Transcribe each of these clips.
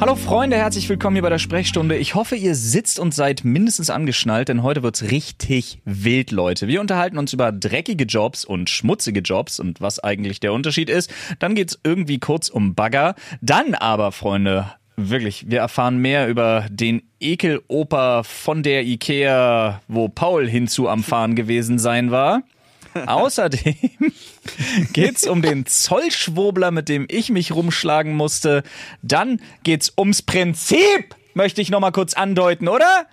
Hallo Freunde, herzlich willkommen hier bei der Sprechstunde. Ich hoffe, ihr sitzt und seid mindestens angeschnallt, denn heute wird's richtig wild, Leute. Wir unterhalten uns über dreckige Jobs und schmutzige Jobs und was eigentlich der Unterschied ist. Dann geht's irgendwie kurz um Bagger. Dann aber, Freunde, wirklich, wir erfahren mehr über den Ekeloper von der Ikea, wo Paul hinzu am Fahren gewesen sein war. Außerdem geht's um den Zollschwurbler, mit dem ich mich rumschlagen musste. Dann geht's ums Prinzip, möchte ich noch mal kurz andeuten, oder?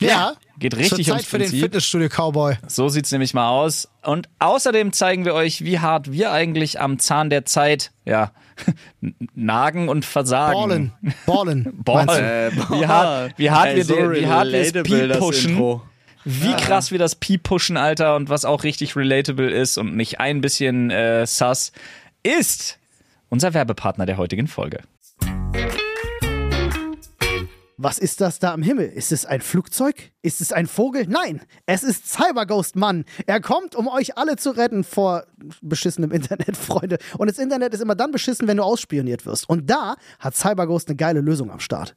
Ja. Geht richtig Zur ums Zeit für den. Fitnessstudio Cowboy. So sieht's nämlich mal aus. Und außerdem zeigen wir euch, wie hart wir eigentlich am Zahn der Zeit, ja, nagen und versagen. Ballen. Ballen. Ballen. Äh, Wie hart, wie hart Ey, wir, so die, wie hart wir pushen. Intro. Wie krass wir das Pi pushen, Alter, und was auch richtig relatable ist und nicht ein bisschen äh, sus, ist unser Werbepartner der heutigen Folge. Was ist das da am Himmel? Ist es ein Flugzeug? Ist es ein Vogel? Nein, es ist Cyberghost Mann. Er kommt, um euch alle zu retten vor beschissenem Internet, Freunde. Und das Internet ist immer dann beschissen, wenn du ausspioniert wirst. Und da hat Cyberghost eine geile Lösung am Start.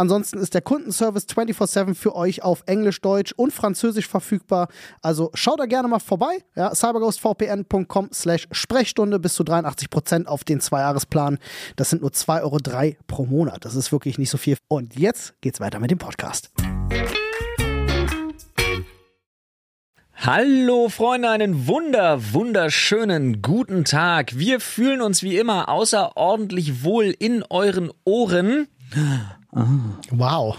Ansonsten ist der Kundenservice 24-7 für euch auf Englisch, Deutsch und Französisch verfügbar. Also schaut da gerne mal vorbei. Ja, cyberghostvpn.com slash Sprechstunde bis zu 83% auf den Zwei-Jahres-Plan. Das sind nur 2,03 Euro pro Monat. Das ist wirklich nicht so viel. Und jetzt geht's weiter mit dem Podcast. Hallo Freunde, einen wunder, wunderschönen guten Tag. Wir fühlen uns wie immer außerordentlich wohl in euren Ohren. Wow.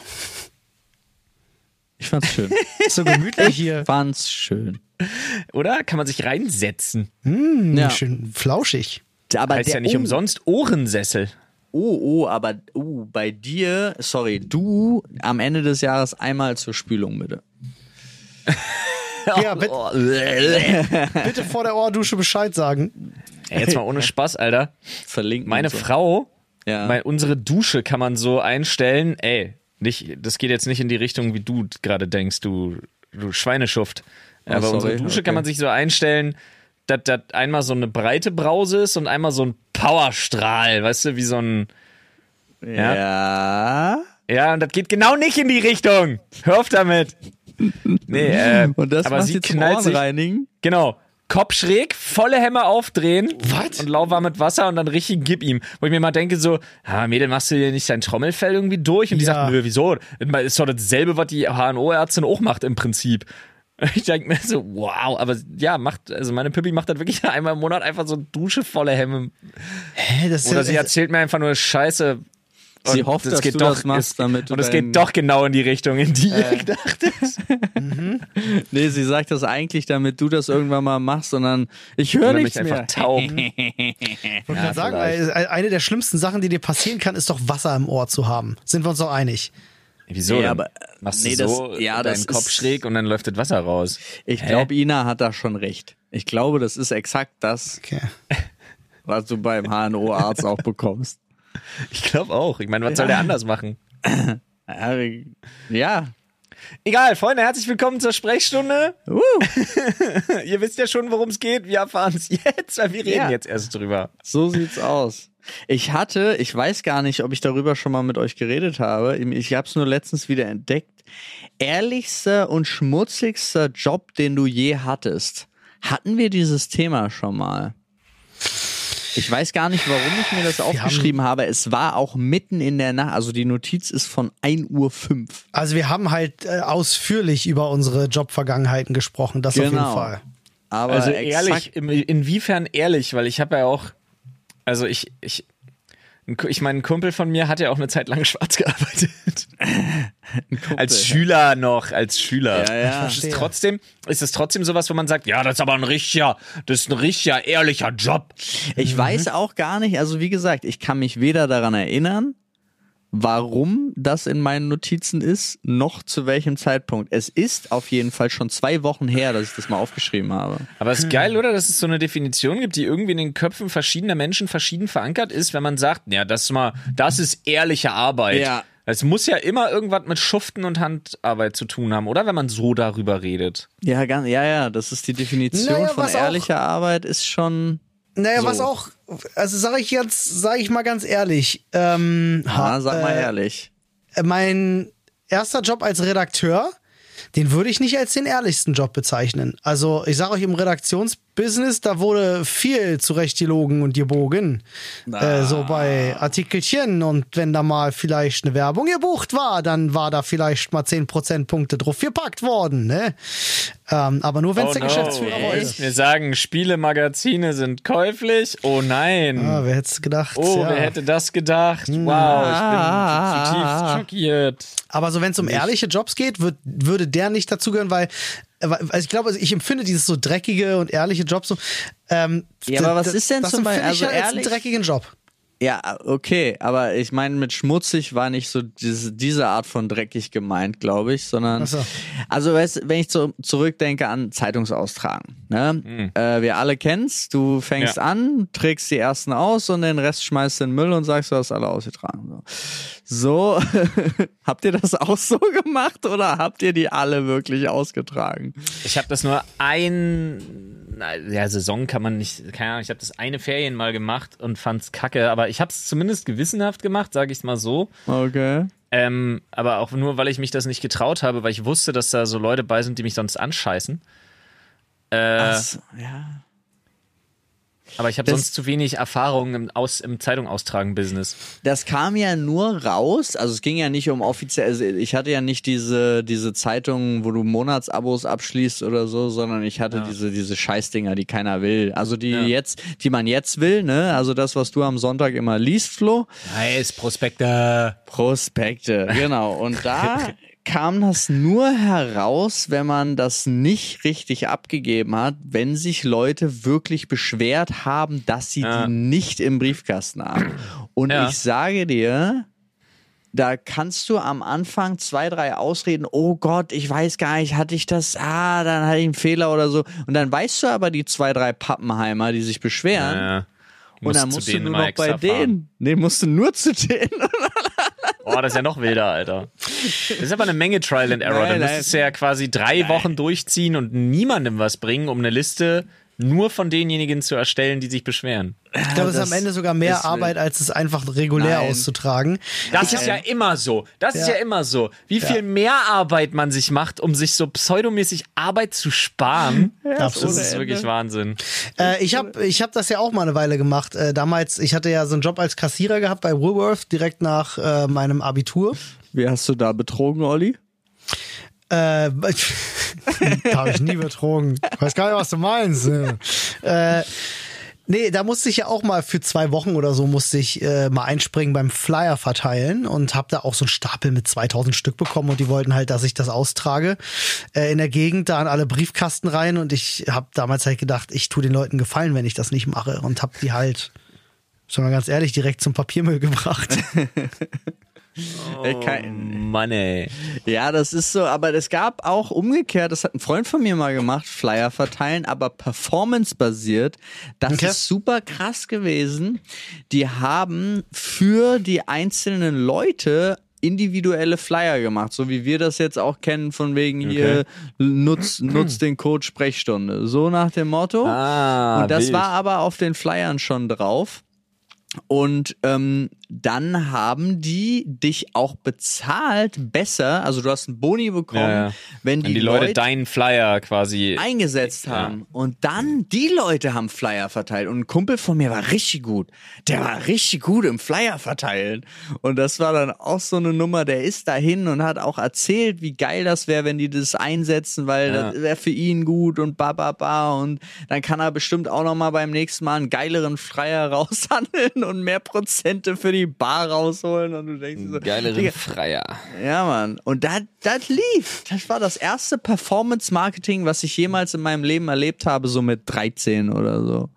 Ich fand's schön. So gemütlich hier. fand's schön. Oder? Kann man sich reinsetzen. Hm, Ja. Schön flauschig. Aber Heißt der ja nicht oh, umsonst Ohrensessel. Oh, oh, aber oh, bei dir, sorry, du am Ende des Jahres einmal zur Spülung bitte. Ja, bitte, bitte vor der Ohrdusche Bescheid sagen. Ey, jetzt mal ohne Spaß, Alter. Verlinken. Meine so. Frau, Ja. mein, unsere Dusche kann man so einstellen, ey, nicht, das geht jetzt nicht in die Richtung, wie du gerade denkst, du, du Schweineschuft. Oh, Aber sorry, unsere Dusche okay. kann man sich so einstellen, dass das einmal so eine breite Brause ist und einmal so ein Powerstrahl, weißt du, wie so ein. Ja. ja. Ja, und das geht genau nicht in die Richtung. Hör auf damit. Nee, äh, Und das aber macht sie jetzt knallt sich, Ohrenreinigen? Genau. Kopf schräg, volle Hämmer aufdrehen Was? und lauwarm mit Wasser und dann richtig gib ihm. Wo ich mir mal denke so, ah, Mädel, machst du dir nicht dein Trommelfell irgendwie durch? Und die Ja. sagt, nö, wieso? Das ist doch dasselbe, was die HNO-Ärztin auch macht im Prinzip. Ich denke mir so, wow, aber ja, macht, also meine Pippi macht das wirklich einmal im Monat einfach so Dusche volle Hämme. Hä, das Oder sie erzählt mir einfach nur Scheiße. Sie Und hofft, das dass geht du doch, das machst, ist- damit du Und es geht doch genau in die Richtung, in die ihr gedacht ist. Nee, sie sagt das eigentlich, damit du das irgendwann mal machst, sondern ich höre nichts mich mehr. einfach taub. Ich wollte gerade sagen, weil eine der schlimmsten Sachen, die dir passieren kann, ist doch Wasser im Ohr zu haben. Sind wir uns doch einig? Wieso? Nee, aber- Machst nee, du das- so ja, deinen das Kopf ist- schräg und dann läuft das Wasser raus. Ich glaube, Ina hat da schon recht. Ich glaube, das ist exakt das, Okay. was du beim HNO-Arzt auch bekommst. Ich glaube auch. Ich meine, was soll der anders machen? Ja, Ja. Egal, Freunde, herzlich willkommen zur Sprechstunde. Uh. Ihr wisst ja schon, worum es geht. Wir erfahren es jetzt, weil wir reden Ja. jetzt erst drüber. So sieht's aus. Ich hatte, ich weiß gar nicht, ob ich darüber schon mal mit euch geredet habe. Ich habe es nur letztens wieder entdeckt. Ehrlichster und schmutzigster Job, den du je hattest. Hatten wir dieses Thema schon mal? Ich weiß gar nicht, warum ich mir das aufgeschrieben habe. Es war auch mitten in der Nacht. Also die Notiz ist von 1.05 Uhr. Also wir haben halt äh, ausführlich über unsere Jobvergangenheiten gesprochen, das auf jeden Genau. Fall. aber Also ehrlich, inwiefern ehrlich, weil ich habe ja auch, also ich, ich, ich meine, ein Kumpel von mir hat ja auch eine Zeit lang schwarz gearbeitet. Als Schüler noch, als Schüler. Ja, ja. Ist es trotzdem, ist es trotzdem sowas, wo man sagt, ja, das ist aber ein richtiger, das ist ein richtiger, ehrlicher Job. Ich weiß auch gar nicht, also wie gesagt, ich kann mich weder daran erinnern, warum das in meinen Notizen ist, noch zu welchem Zeitpunkt. Es ist auf jeden Fall schon zwei Wochen her, dass ich das mal aufgeschrieben habe. Aber es ist geil, oder? Dass es so eine Definition gibt, die irgendwie in den Köpfen verschiedener Menschen verschieden verankert ist, wenn man sagt, ja, das ist mal, das ist ehrliche Arbeit. Ja. Es muss ja immer irgendwas mit Schuften und Handarbeit zu tun haben, oder? Wenn man so darüber redet. Ja, ganz, ja, ja, das ist die Definition Naja, von ehrlicher Arbeit, ist schon. Naja, So. was auch, also sage ich jetzt, sage ich mal ganz ehrlich, ähm, Ah, ha- sag mal äh, ehrlich. mein erster Job als Redakteur, den würde ich nicht als den ehrlichsten Job bezeichnen. Also ich sage euch, im Redaktionsbusiness, da wurde viel zurechtgelogen und gebogen. Äh, so bei Artikelchen und wenn da mal vielleicht eine Werbung gebucht war, dann war da vielleicht mal 10 Prozentpunkte drauf gepackt worden. Ne? Ähm, aber nur wenn es der Geschäftsführer wollte. Wir sagen, Spielemagazine sind käuflich. Oh nein. Ah, wer hätte es gedacht? Oh, ja. wer hätte das gedacht? Wow, ich bin zutiefst schockiert. Aber so, wenn es um ehrliche Jobs geht, würd, würde der nicht dazugehören, weil- also ich glaube, also ich empfinde dieses so dreckige und ehrliche Job so. Ähm, Ja, aber was ist denn das zum Beispiel- ich also ja als einen ehrlich- dreckigen Job. Ja, okay, aber ich meine, mit schmutzig war nicht so diese, diese Art von dreckig gemeint, glaube ich, sondern so. also weißt, wenn ich zu, zurückdenke an Zeitungsaustragen, ne? Äh, wir alle kennen's, du fängst Ja. an, trägst die ersten aus und den Rest schmeißt in den Müll und sagst, du hast alle ausgetragen. So, so. habt ihr das auch so gemacht oder habt ihr die alle wirklich ausgetragen? Ich habe das nur ein, ja, Saison kann man nicht, keine Ahnung, ich habe das eine Ferien mal gemacht und fand's kacke, aber ich habe es zumindest gewissenhaft gemacht, sage ich mal so. Okay. Ähm, aber auch nur, weil ich mich das nicht getraut habe, weil ich wusste, dass da so Leute bei sind, die mich sonst anscheißen. Äh, so, ja. Aber ich habe sonst zu wenig Erfahrung im, Aus, im Zeitung austragen Business. Das kam ja nur raus, also es ging ja nicht um offiziell, also ich hatte ja nicht diese, diese Zeitungen, wo du Monatsabos abschließt oder so, sondern ich hatte diese, diese Scheißdinger, die keiner will. Also die jetzt, die man jetzt will, ne? Also das, was du am Sonntag immer liest, Flo. Nice, Prospekte. Prospekte, genau. Und da kam das nur heraus, wenn man das nicht richtig abgegeben hat, wenn sich Leute wirklich beschwert haben, dass sie Ja. die nicht im Briefkasten haben. Und Ja. ich sage dir, da kannst du am Anfang zwei, drei Ausreden, oh Gott, ich weiß gar nicht, hatte ich das, ah, dann hatte ich einen Fehler oder so. Und dann weißt du aber die zwei, drei Pappenheimer, die sich beschweren. Ja, und dann musst du nur noch bei fahren. denen. Nee, musst du nur zu denen. Oh, das ist ja noch wilder, Alter. Das ist aber eine Menge Trial and Error. Nein, Dann nein. müsstest du ja quasi drei Wochen durchziehen und niemandem was bringen, um eine Liste nur von denjenigen zu erstellen, die sich beschweren. Ich glaube, es ist das am Ende sogar mehr ist- Arbeit, als es einfach regulär Nein. auszutragen. Das ist ja immer so. Das ist Ja. ja immer so. Wie viel mehr Arbeit man sich macht, um sich so pseudomäßig Arbeit zu sparen. das ohne ist wirklich Wahnsinn. Äh, ich habe ich hab das ja auch mal eine Weile gemacht. Äh, damals, ich hatte ja so einen Job als Kassierer gehabt bei Woolworth direkt nach äh, meinem Abitur. Wie hast du da betrogen, Olli? Äh, da habe ich nie betrogen. Weiß gar nicht, was du meinst. ne? äh, nee, da musste ich ja auch mal für zwei Wochen oder so musste ich äh, mal einspringen beim Flyer verteilen und habe da auch so einen Stapel mit 2000 Stück bekommen und die wollten halt, dass ich das austrage äh, in der Gegend da an alle Briefkasten rein und ich habe damals halt gedacht, ich tue den Leuten Gefallen, wenn ich das nicht mache und habe die halt, schon mal ganz ehrlich, direkt zum Papiermüll gebracht. Äh, kein- Mann, ey. Ja, das ist so, aber es gab auch umgekehrt, das hat ein Freund von mir mal gemacht, Flyer verteilen, aber performance-basiert. Das Okay. ist super krass gewesen. Die haben für die einzelnen Leute individuelle Flyer gemacht, so wie wir das jetzt auch kennen, von wegen hier, nutz, nutz den Code Sprechstunde. So nach dem Motto. Ah, Und das wild. war aber auf den Flyern schon drauf. Und ähm, dann haben die dich auch bezahlt besser. Also du hast einen Boni bekommen, Ja, ja. wenn die, Wenn die Leute deinen Flyer quasi. eingesetzt haben. Und dann, die Leute haben Flyer verteilt. Und ein Kumpel von mir war richtig gut. Der war richtig gut im Flyer verteilen. Und das war dann auch so eine Nummer, der ist dahin und hat auch erzählt, wie geil das wäre, wenn die das einsetzen, weil Ja. das wäre für ihn gut und ba, ba, ba. Und dann kann er bestimmt auch noch mal beim nächsten Mal einen geileren Flyer raushandeln und mehr Prozente für die Bar rausholen. Und du denkst so, Geileren Freier. ja, Mann. Und das, das lief. Das war das erste Performance-Marketing, was ich jemals in meinem Leben erlebt habe, so mit 13 oder so.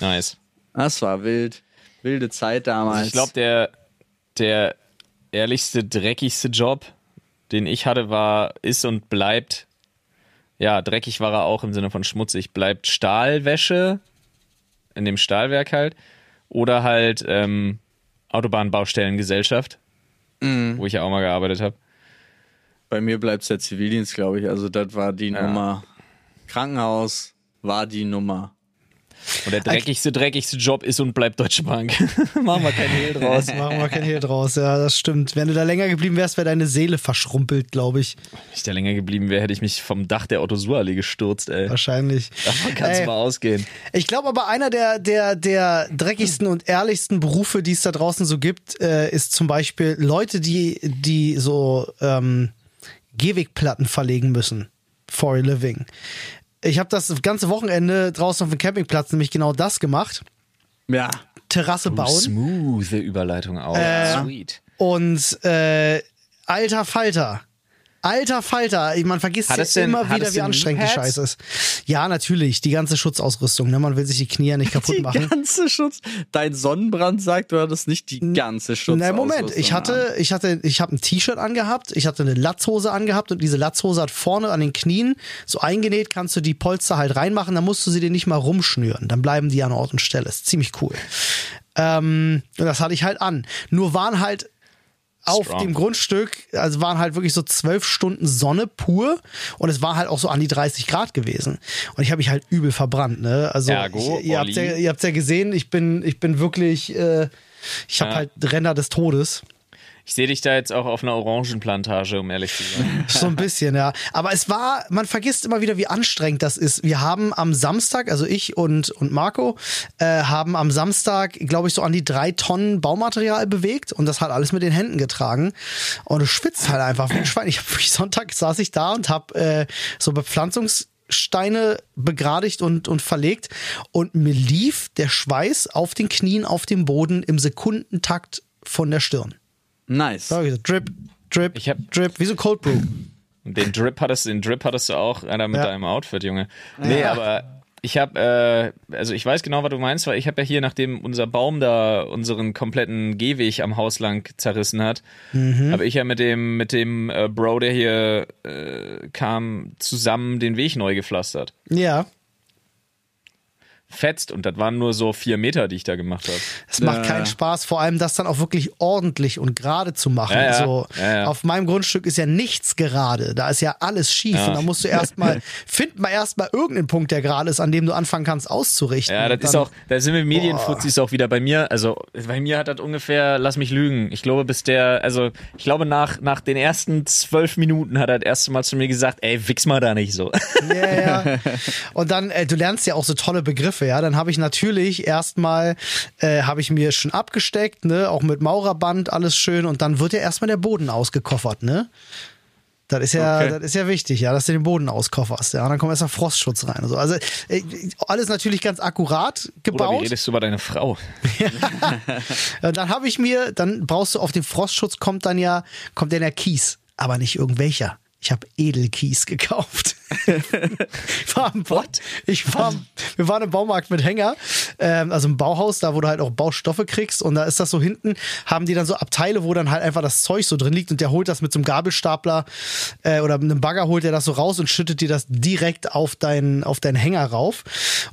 Nice. Das war wild. Wilde Zeit damals. Also ich glaube, der, der ehrlichste, dreckigste Job, den ich hatte, war, ist und bleibt, ja, dreckig war er auch im Sinne von schmutzig, bleibt Stahlwäsche in dem Stahlwerk halt oder halt ähm, Autobahnbaustellengesellschaft, wo ich ja auch mal gearbeitet habe. bei mir bleibt es der Zivildienst, glaube ich. Also, das war die Nummer. Krankenhaus war die Nummer. Und der dreckigste, dreckigste Job ist und bleibt Deutsche Bank. Machen wir kein Hehl draus. Machen wir kein Hehl draus, ja, das stimmt. Wenn du da länger geblieben wärst, wäre deine Seele verschrumpelt, glaube ich. Wenn ich da länger geblieben wäre, hätte ich mich vom Dach der Otto-Suhr-Allee gestürzt, ey. Wahrscheinlich. Davon kannst Ey, du mal ausgehen. Ich glaube aber einer der, der, der dreckigsten und ehrlichsten Berufe, die es da draußen so gibt, äh, ist zum Beispiel Leute, die, die so ähm, Gehwegplatten verlegen müssen for a living. Ich habe das ganze Wochenende draußen auf dem Campingplatz nämlich genau das gemacht. Ja. Terrasse bauen. Smooth Überleitung auch. Äh, Sweet. Und äh, alter Falter. Alter Falter, man vergisst ja denn- immer wieder, wie anstrengend die? Scheiße ist. Ja, natürlich, die ganze Schutzausrüstung, ne? Man will sich die Knie ja nicht kaputt Die machen. ganze Schutz. Dein Sonnenbrand sagt, du hattest nicht die ganze Schutz. Na, Moment, ich hatte, ich hatte, ich habe ein T-Shirt angehabt, ich hatte eine Latzhose angehabt und diese Latzhose hat vorne an den Knien so eingenäht, kannst du die Polster halt reinmachen, dann musst du sie dir nicht mal rumschnüren, dann bleiben die an Ort und Stelle. Ist ziemlich cool. Ähm, und das hatte ich halt an. Nur waren halt auf Strong. dem Grundstück, also waren halt wirklich so zwölf Stunden Sonne pur und es war halt auch so an die 30 Grad gewesen. Und ich habe mich halt übel verbrannt, ne? Also Ergo, ich, ihr habt ja, ihr habt's ja gesehen, ich bin, ich bin wirklich, äh, ich habe Ja. halt Ränder des Todes. Ich sehe dich da jetzt auch auf einer Orangenplantage, um ehrlich zu sein. So ein bisschen, ja. Aber es war, man vergisst immer wieder, wie anstrengend das ist. Wir haben am Samstag, also ich und, und Marco, äh, haben am Samstag, glaube ich, so an die drei Tonnen Baumaterial bewegt und das halt alles mit den Händen getragen. Und du schwitzt halt einfach wie ein Schwein. Ich hab, Sonntag saß ich da und habe äh, so Bepflanzungssteine begradigt und, und verlegt und mir lief der Schweiß auf den Knien, auf dem Boden im Sekundentakt von der Stirn. Nice. Da hab ich gesagt, Drip, Drip, Ich hab- Drip, wie so Cold Brew. Den Drip hattest, den Drip hattest du auch, Alter, mit Ja. deinem Outfit, Junge. Nee, aber ich habe, äh, also ich weiß genau, was du meinst, weil ich habe ja hier, nachdem unser Baum da unseren kompletten Gehweg am Haus lang zerrissen hat, Mhm. habe ich ja mit dem, mit dem äh, Bro, der hier äh, kam, zusammen den Weg neu gepflastert. Ja. Fetzt und das waren nur so vier Meter, die ich da gemacht habe. Es macht keinen Spaß, vor allem das dann auch wirklich ordentlich und gerade zu machen. Ja, ja. So, Ja, ja. Auf meinem Grundstück ist ja nichts gerade. Da ist ja alles schief. Ja. Und da musst du erstmal, find mal erstmal irgendeinen Punkt, der gerade ist, an dem du anfangen kannst auszurichten. Ja, das Und ist dann- auch, da sind wir Medienfuzis auch wieder bei mir. Also bei mir hat das ungefähr, lass mich lügen. Ich glaube, bis der, also ich glaube nach, nach den ersten zwölf Minuten hat er das erste Mal zu mir gesagt, ey, wichs mal da nicht so. Ja, ja. Und dann, äh, du lernst ja auch so tolle Begriffe, ja. Dann habe ich natürlich erstmal, äh, habe ich mir schon abgesteckt, ne, auch mit Maurerband, alles schön. Und dann wird ja erstmal der Boden ausgekoffert, ne? Das ist ja, Okay. das ist ja wichtig, ja, dass du den Boden auskofferst, ja. Und dann kommt erstmal Frostschutz rein so. Also äh, alles natürlich ganz akkurat Oder wie gebaut. redest du über deine Frau? Dann habe ich mir, dann brauchst du auf den Frostschutz kommt dann ja, kommt dann der Kies, aber nicht irgendwelcher. Ich habe Edelkies gekauft. ich war im Bau, ich war, wir waren im Baumarkt mit Hänger, ähm, also im Bauhaus, da wo du halt auch Baustoffe kriegst und da ist das so hinten, haben die dann so Abteile, wo dann halt einfach das Zeug so drin liegt und der holt das mit so einem Gabelstapler äh, oder mit einem Bagger holt er das so raus und schüttet dir das direkt auf deinen auf deinen Hänger rauf.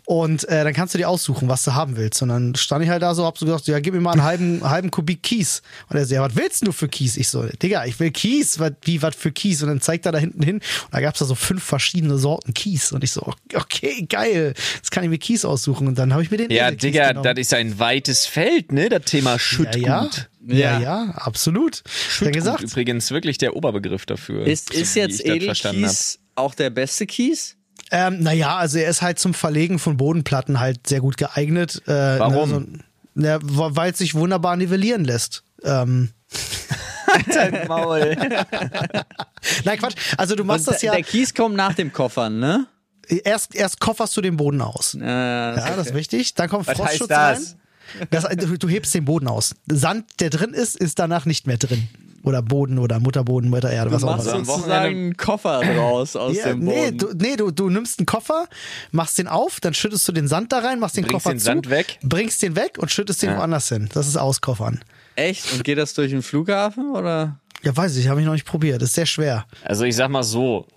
Und äh, dann kannst du dir aussuchen, was du haben willst. Und dann stand ich halt da so, hab so gesagt, ja gib mir mal einen halben halben Kubik Kies. Und er so, ja was willst du für Kies? Ich so, Digga, ich will Kies, was, wie was für Kies? Und dann zeigt er da hinten hin und da gab's da so fünf verschiedene verschiedene Sorten Kies. Und ich so, okay, geil. Jetzt kann ich mir Kies aussuchen. Und dann habe ich mir den Ja, Edelkies Digga, genommen. das ist ein weites Feld, ne? Das Thema Schüttgut. ja, ja, Ja. ja, absolut. Schüttgut gesagt. übrigens wirklich der Oberbegriff dafür. Ist, ist jetzt. Edelkies auch der beste Kies? Ähm, naja, also er ist halt zum Verlegen von Bodenplatten halt sehr gut geeignet. Äh, Warum? Ne, so, ne, weil es sich wunderbar nivellieren lässt. Ähm, Dein Maul. nein, Quatsch. Also du machst Und das ja, Der Kies kommt nach dem Koffern, ne? erst, erst kofferst du den Boden aus. Äh, Ja, das ist wichtig. Dann kommt Was Frostschutz heißt das? rein. Das, du, du hebst den Boden aus. Sand, der drin ist, ist danach nicht mehr drin. Oder Boden oder Mutterboden, Muttererde, was du auch machst immer. am sozusagen Wochenende- einen Koffer draus aus Ja, dem nee, Boden. du, nee du, du nimmst einen Koffer, machst den auf, dann schüttest du den Sand da rein, machst den Bringst Koffer den zu, Sand weg? bringst den weg und schüttest den Ja. woanders hin. Das ist Auskoffern. Echt? Und geht das durch den Flughafen oder? Ja, weiß ich, habe ich noch nicht probiert. Das ist sehr schwer. Also ich sag mal so,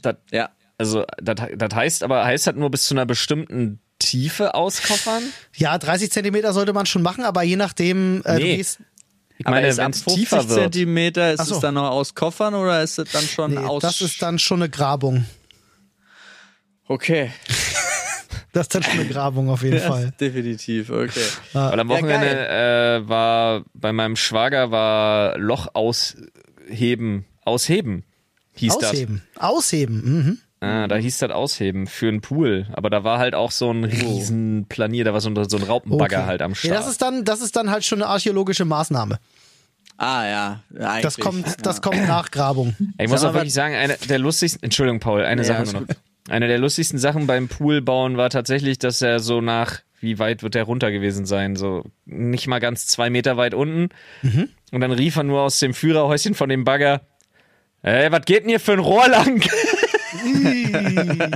das, Ja. also das, das heißt aber, heißt das nur bis zu einer bestimmten Tiefe auskoffern? Ja, 30 Zentimeter sollte man schon machen, aber je nachdem, äh, du Nee. gehst. Ich meine, ist wenn es 50 tiefer wird. Zentimeter, ist so. es dann noch aus Koffern oder ist es dann schon Nee, aus? das ist dann schon eine Grabung. Okay. Das ist dann schon eine Grabung auf jeden Fall. Definitiv, okay. Weil am Ja, Wochenende äh, war bei meinem Schwager war Loch ausheben, ausheben hieß Ausheben. Ausheben. Mhm. das. Ah, da hieß das ausheben für einen Pool, aber da war halt auch so ein riesen Planier, da war so ein, so ein Raupenbagger Okay. halt am Start. Ja, das ist dann, das ist dann halt schon eine archäologische Maßnahme. Ah ja, eigentlich. Das kommt, das kommt nach Grabung. Ich muss Sag auch mal, wirklich sagen, eine der lustigsten, Entschuldigung Paul, eine Ja, Sache nur noch. Eine der lustigsten Sachen beim Poolbauen war tatsächlich, dass er so nach, wie weit wird der runter gewesen sein? So nicht mal ganz zwei Meter weit unten. Mhm. Und dann rief er nur aus dem Führerhäuschen von dem Bagger, Ey, was geht denn hier für ein Rohr lang?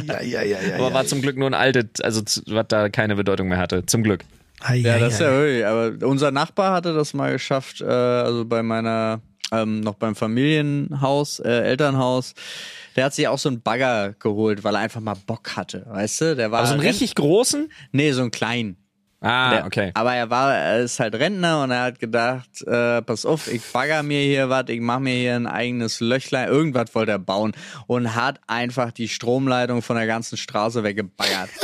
ja, ja, ja, ja. Aber war zum Glück nur ein altes, also was da keine Bedeutung mehr hatte. Zum Glück. Ja, das ist ja wirklich. Aber unser Nachbar hatte das mal geschafft, äh, also bei meiner, ähm, noch beim Familienhaus, äh, Elternhaus. Der hat sich auch so einen Bagger geholt, weil er einfach mal Bock hatte, weißt du? Der war Also einen Renn- richtig großen? Nee, so einen kleinen. Ah, Der, okay. Aber er war, er ist halt Rentner und er hat gedacht, äh, pass auf, ich bagger mir hier was, ich mache mir hier ein eigenes Löchlein, irgendwas wollte er bauen und hat einfach die Stromleitung von der ganzen Straße weggebaggert.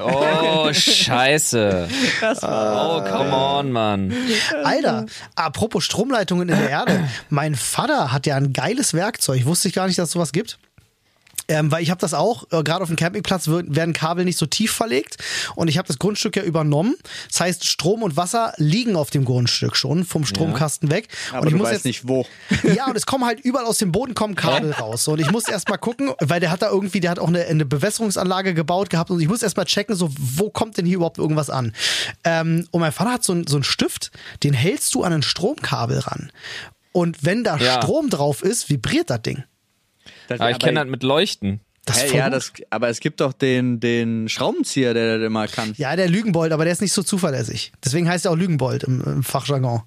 Oh, scheiße. Das Oh, come on, Mann. Alter, apropos Stromleitungen in der Erde. Mein Vater hat ja ein geiles Werkzeug. Wusste ich gar nicht, dass es sowas gibt. Ähm, weil ich habe das auch, äh, gerade auf dem Campingplatz wird, werden Kabel nicht so tief verlegt und ich habe das Grundstück ja übernommen. Das heißt, Strom und Wasser liegen auf dem Grundstück schon vom Stromkasten weg. aber und ich du muss weißt jetzt, nicht wo. Ja, und es kommen halt überall aus dem Boden kommen Kabel raus. Und ich muss erst mal gucken, weil der hat da irgendwie, der hat auch eine, eine Bewässerungsanlage gebaut gehabt und ich muss erst mal checken, so, wo kommt denn hier überhaupt irgendwas an? Ähm, und mein Vater hat so, ein, so einen Stift, den hältst du an ein Stromkabel ran. Und wenn da Ja. Strom drauf ist, vibriert das Ding. Das, Aber ich kenne das mit Leuchten. Das voll ja, das, aber es gibt doch den, den Schraubenzieher, der das immer kann. ja, der Lügenbold, aber der ist nicht so zuverlässig. Deswegen heißt er auch Lügenbold im, im Fachjargon.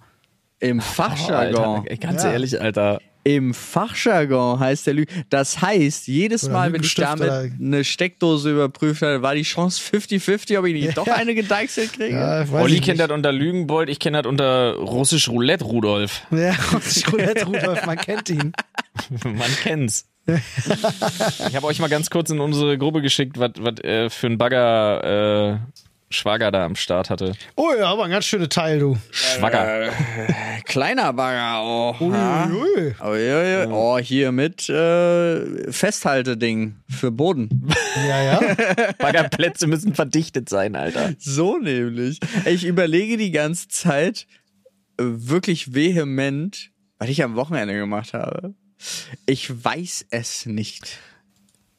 Im Oh, Fachjargon. Alter, ey, ganz Ja. ehrlich, Alter. Im Fachjargon heißt der Lüge. Das heißt, jedes Oder Mal, wenn ich damit oder- eine Steckdose überprüft habe, war die Chance 50-50, ob ich nicht doch eine gedeichselt kriege. Ja, Olli kennt das unter Lügenbold, ich kenne das unter Russisch Roulette Rudolf. Ja, Roulette Rudolf, man kennt ihn. Man kennt's. Ich habe euch mal ganz kurz in unsere Gruppe geschickt, was äh, für ein Bagger äh, Schwager da am Start hatte. Oh ja, aber ein ganz schöner Teil, du. Schwager. Kleiner Bagger. Oh, ja, ja. oh, hier mit äh, Festhalteding für Boden. Ja, ja. Baggerplätze müssen verdichtet sein, Alter. So nämlich. Ich überlege die ganze Zeit äh, wirklich vehement, was ich am Wochenende gemacht habe. Ich weiß es nicht.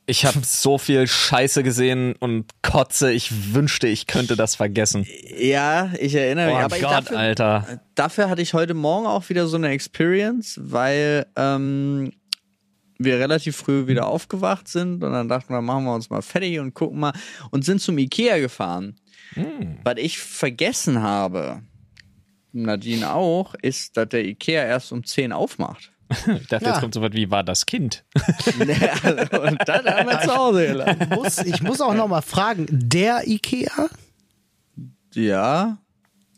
Ich habe so viel Scheiße gesehen und Kotze, ich wünschte, ich könnte das vergessen. Ja, ich erinnere mich. Oh aber ich Gott, dafür, Alter. dafür hatte ich heute Morgen auch wieder so eine Experience, weil ähm, wir relativ früh wieder aufgewacht sind und dann dachten wir, machen wir uns mal fertig und gucken mal und sind zum Ikea gefahren. Was ich vergessen habe, Nadine auch, ist, dass der Ikea erst um 10 aufmacht. Ich dachte, Ja. jetzt kommt so was wie, war das Kind? und dann haben wir zu Hause gelassen. muss, ich muss auch noch mal fragen, der Ikea? Ja,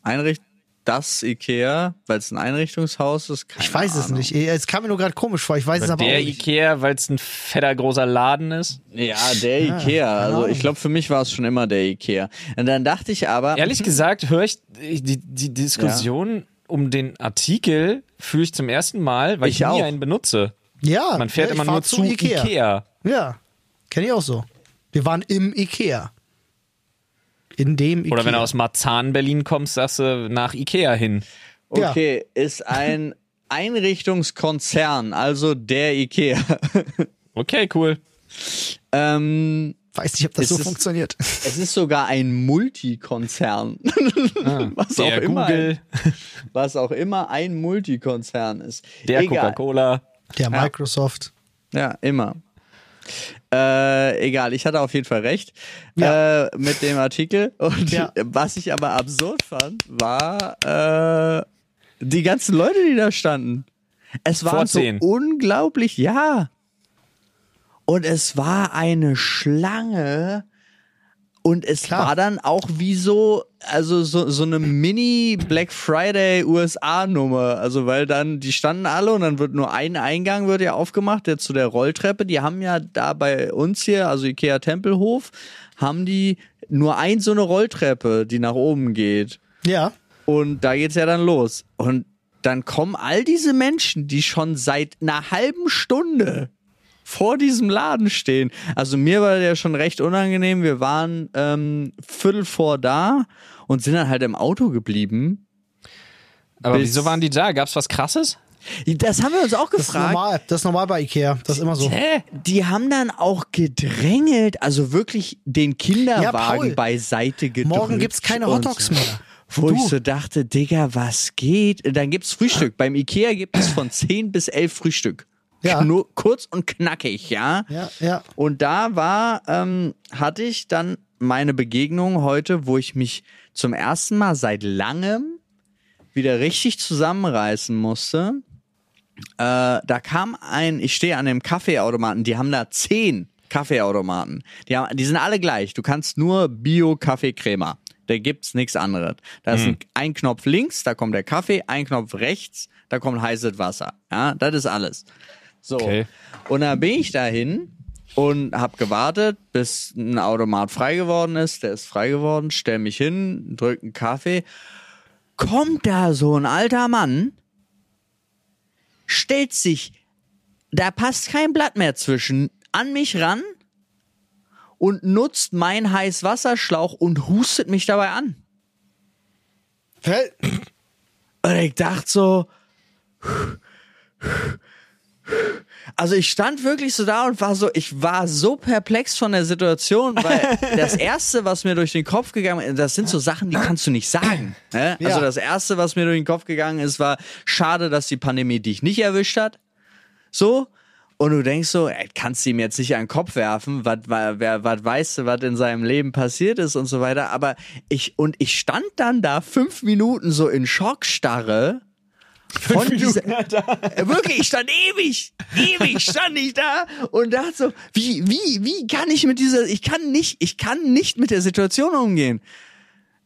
Einricht das Ikea, weil es ein Einrichtungshaus ist? Keine Ich weiß es Ahnung. nicht. Es kam mir nur gerade komisch vor. Ich weiß es aber Der auch nicht. Ikea, weil es ein fetter großer Laden ist. Ja, der Ikea. Also ich glaube, für mich war es schon immer der Ikea. Und dann dachte ich aber, Ehrlich gesagt höre ich die, die Diskussion um den Artikel führe ich zum ersten Mal, weil ich, Ich nie auch. einen benutze. Ja. Man fährt ja, immer nur zu Ikea. Ja. Kenne ich auch so. Wir waren im Ikea. In dem Ikea. Oder wenn du aus Marzahn, Berlin kommst, sagst du nach Ikea hin. Ja. okay, ist ein Einrichtungskonzern, also der Ikea. Okay, cool. ähm, Weiß nicht, ob das Ist so es- funktioniert. es ist sogar ein Multikonzern. was, auch Der immer Google, was auch immer ein Multikonzern ist. der. Coca-Cola. Der Microsoft. Ja, immer. Äh, egal, ich hatte auf jeden Fall recht Ja. äh, mit dem Artikel. Und Ja. was ich aber absurd fand, war äh, die ganzen Leute, die da standen. Es waren so unglaublich, ja. Und es war eine Schlange. Und es Klar. war dann auch wie so, also so, so eine Mini Black Friday USA Nummer. Also weil dann, die standen alle und dann wird nur ein Eingang wird ja aufgemacht, der zu der Rolltreppe. Die haben ja da bei uns hier, also Ikea Tempelhof, haben die nur ein so eine Rolltreppe, die nach oben geht. Ja. Und da geht's ja dann los. Und dann kommen all diese Menschen, die schon seit einer halben Stunde vor diesem Laden stehen. Also mir war der schon recht unangenehm. Wir waren ähm, Viertel vor da und sind dann halt im Auto geblieben. Aber Bis- wieso waren die da? Gab's was krasses? Das haben wir uns auch Das ist gefragt. normal. Das ist normal bei Ikea. Das ist immer so. Hä? Die haben dann auch gedrängelt, also wirklich den Kinderwagen Paul, beiseite gedrückt. Morgen gibt's keine und Hotdogs so. mehr. Wo Du. ich so dachte, Digga, was geht? Dann gibt's Frühstück. Beim Ikea gibt es von 10 bis 11 Frühstück. Ja. Nur kurz und knackig, ja. Ja, ja. Und da war, ähm, hatte ich dann meine Begegnung heute, wo ich mich zum ersten Mal seit langem wieder richtig zusammenreißen musste. Äh, da kam ein, ich stehe an dem Kaffeeautomaten, die haben da zehn Kaffeeautomaten. Die, haben, die sind alle gleich. Du kannst nur Bio-Kaffeecrema. Da gibt's nichts anderes. Da ist ein, ein Knopf links, da kommt der Kaffee, ein Knopf rechts, da kommt heißes Wasser. Ja, das ist alles. So. Okay. Und dann bin ich dahin und habe gewartet, bis ein Automat frei geworden ist. Der ist frei geworden, stell mich hin, drück einen Kaffee. Kommt da so ein alter Mann, stellt sich, da passt kein Blatt mehr zwischen, an mich ran und nutzt meinen Heißwasserschlauch und hustet mich dabei an. Hä? Und ich dachte so, also ich stand wirklich so da und war so, ich war so perplex von der Situation, weil das erste, was mir durch den Kopf gegangen ist, das sind so Sachen, die kannst du nicht sagen. Ne? Also Ja. das erste, was mir durch den Kopf gegangen ist, war schade, dass die Pandemie dich nicht erwischt hat. So. Und du denkst so, ey, kannst du ihm jetzt nicht an den Kopf werfen, was wer was weißt du, was in seinem Leben passiert ist und so weiter. Aber ich, und ich stand dann da fünf Minuten so in Schockstarre. Von dieser, Äh, wirklich, ich stand ewig, ewig stand ich da und dachte so, wie, wie, wie kann ich mit dieser, ich kann nicht, ich kann nicht mit der Situation umgehen.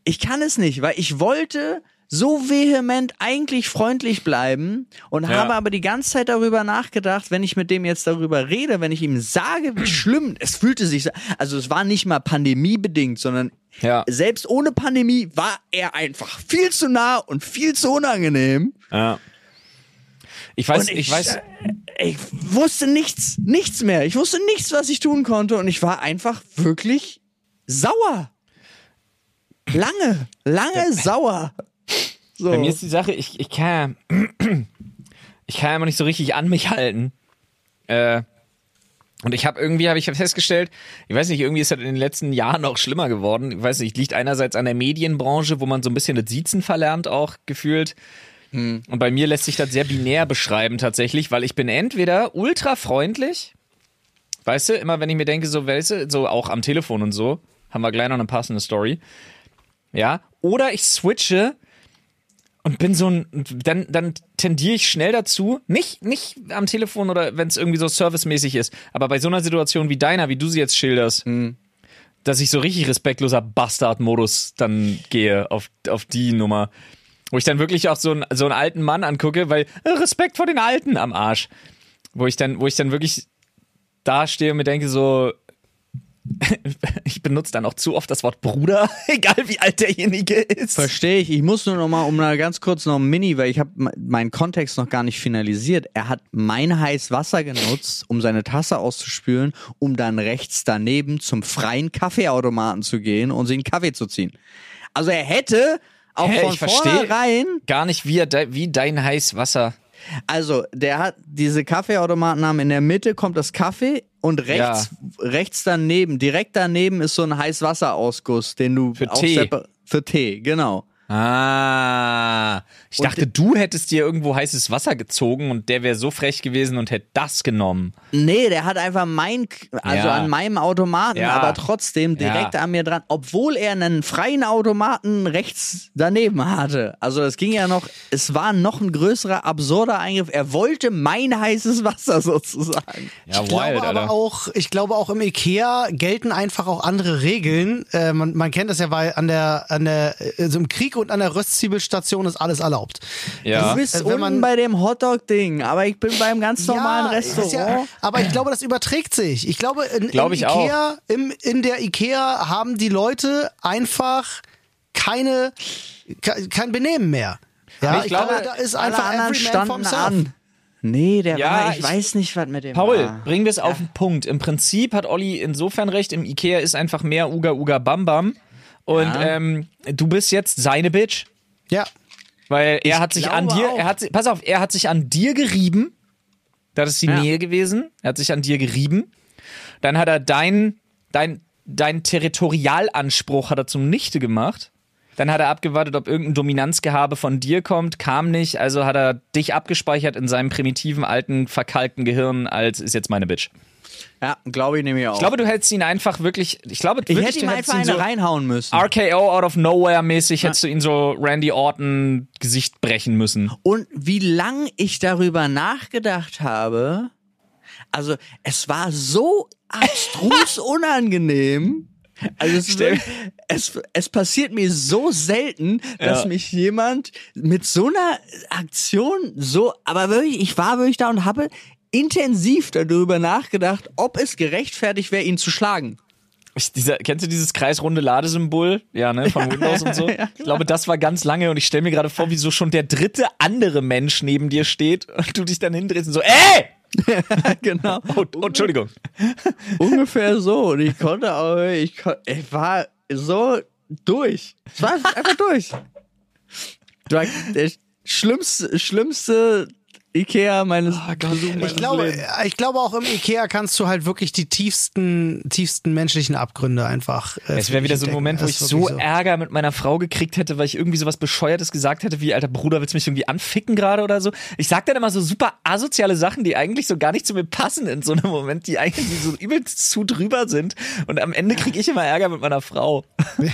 Ich kann es nicht, weil ich wollte so vehement eigentlich freundlich bleiben und Ja. habe aber die ganze Zeit darüber nachgedacht, wenn ich mit dem jetzt darüber rede, wenn ich ihm sage, wie schlimm, es fühlte sich, so- also es war nicht mal pandemiebedingt, sondern Ja. selbst ohne Pandemie war er einfach viel zu nah und viel zu unangenehm. Ja. Ich weiß, Und ich, weiß, äh, ich wusste nichts, nichts mehr. Ich wusste nichts, was ich tun konnte und ich war einfach wirklich sauer. Lange, lange sauer. So. Bei mir ist die Sache, ich, ich kann ja, ich kann immer nicht so richtig an mich halten. Äh, und ich habe irgendwie, habe ich festgestellt, ich weiß nicht, irgendwie ist das in den letzten Jahren noch schlimmer geworden. Ich weiß nicht, liegt einerseits an der Medienbranche, wo man so ein bisschen das Siezen verlernt auch gefühlt. Und bei mir lässt sich das sehr binär beschreiben tatsächlich, weil ich bin entweder ultra freundlich, weißt du, immer wenn ich mir denke, so, weißt du, so auch am Telefon und so, haben wir gleich noch eine passende Story. Ja, oder ich switche und bin so ein, dann, dann tendiere ich schnell dazu, nicht, nicht am Telefon oder wenn es irgendwie so servicemäßig ist, aber bei so einer Situation wie deiner, wie du sie jetzt schilderst, dass ich so richtig respektloser Bastard-Modus dann gehe auf, auf die Nummer. Wo ich dann wirklich auch so, einen so einen alten Mann angucke, weil äh, Respekt vor den Alten am Arsch. Wo ich dann, wo ich dann wirklich dastehe und mir denke so, ich benutze dann auch zu oft das Wort Bruder, egal wie alt derjenige ist. Verstehe ich. Ich muss nur noch mal, um mal ganz kurz noch ein Mini, weil ich habe meinen Kontext noch gar nicht finalisiert. Er hat mein heiß Wasser genutzt, um seine Tasse auszuspülen, um dann rechts daneben zum freien Kaffeeautomaten zu gehen und sich einen Kaffee zu ziehen. Also er hätte auch Hä, von ich verstehe vornherein gar nicht, wie, er de, wie dein heiß Wasser. Also, der hat diese Kaffeeautomaten haben in der Mitte kommt das Kaffee und rechts rechts daneben, direkt daneben ist so ein Heißwasserausguss, den du Für Tee. für Tee, genau. Ah, ich Und dachte, du hättest dir irgendwo heißes Wasser gezogen und der wäre so frech gewesen und hätte das genommen. Nee, der hat einfach mein, also Ja. an meinem Automaten, Ja. aber trotzdem direkt Ja. an mir dran, obwohl er einen freien Automaten rechts daneben hatte. Also das ging ja noch, es war noch ein größerer, absurder Eingriff. Er wollte mein heißes Wasser sozusagen. Ja, ich glaube aber auch, ich glaube auch im Ikea gelten einfach auch andere Regeln. Äh, man, man kennt das ja, weil an der, an der, also im Krieg und an der Röstzwiebelstation ist alles erlaubt. Ja. Du bist Äh, wenn unten man- bei dem Hotdog-Ding, aber ich bin beim ganz normalen ist Restaurant. Ja, aber ich glaube, das überträgt sich. Ich glaube, in, Glaub im ich Ikea, Im, in der Ikea haben die Leute einfach keine, ke- kein Benehmen mehr. Ja, ich glaube, da ist Alle einfach man standen an. Nee, der Ja, war, ich, ich- weiß nicht, was mit dem Paul, war. bringen wir es auf den Punkt. Im Prinzip hat Olli insofern recht, im Ikea ist einfach mehr Uga Uga Bam Bam. Und Ja. ähm, du bist jetzt seine Bitch. Ja. Weil er hat sich an dir, auch. er hat, pass auf, er hat sich an dir gerieben. Das ist die Ja. Nähe gewesen. Er hat sich an dir gerieben. Dann hat er dein, dein, dein Territorialanspruch hat er zum Nichte gemacht. Dann hat er abgewartet, ob irgendein Dominanzgehabe von dir kommt, kam nicht, also hat er dich abgespeichert in seinem primitiven, alten, verkalkten Gehirn als ist jetzt meine Bitch. Ja, glaube ich nämlich auch. Ich glaube, du hättest ihn einfach wirklich, ich glaube, ich wirklich, hätte du ihm hättest einfach ihn so reinhauen müssen. RKO out of nowhere mäßig hättest du ihn so Randy Orton Gesicht brechen müssen. Und wie lang ich darüber nachgedacht habe, also es war so abstrus unangenehm. Also es, wird, es, es passiert mir so selten, dass Ja. mich jemand mit so einer Aktion so, aber wirklich, ich war wirklich da und habe intensiv darüber nachgedacht, ob es gerechtfertigt wäre, ihn zu schlagen. Ich, dieser, kennst du dieses kreisrunde Ladesymbol? Ja, ne, von Windows und so. Ich glaube, das war ganz lange und ich stelle mir gerade vor, wie so schon der dritte andere Mensch neben dir steht und du dich dann hindrehst und so, ey! genau. Oh, oh, Entschuldigung. Ungefähr so. Und ich konnte auch, ich, kon ich war so durch. Es war einfach durch. Du war der schlimmste, schlimmste Ikea meines, Besuchs meines Ich glaube, Lebens. ich glaube auch im Ikea kannst du halt wirklich die tiefsten, tiefsten menschlichen Abgründe einfach. Äh, Es wäre wieder so ein. Moment, wo ich so wirklich Ärger mit meiner Frau gekriegt hätte, weil ich irgendwie sowas Bescheuertes gesagt hätte, wie, alter Bruder, willst du mich irgendwie anficken gerade oder so? Ich sag dann immer so super asoziale Sachen, die eigentlich so gar nicht zu mir passen in so einem Moment, die eigentlich so übelst zu drüber sind. Und am Ende kriege ich immer Ärger mit meiner Frau.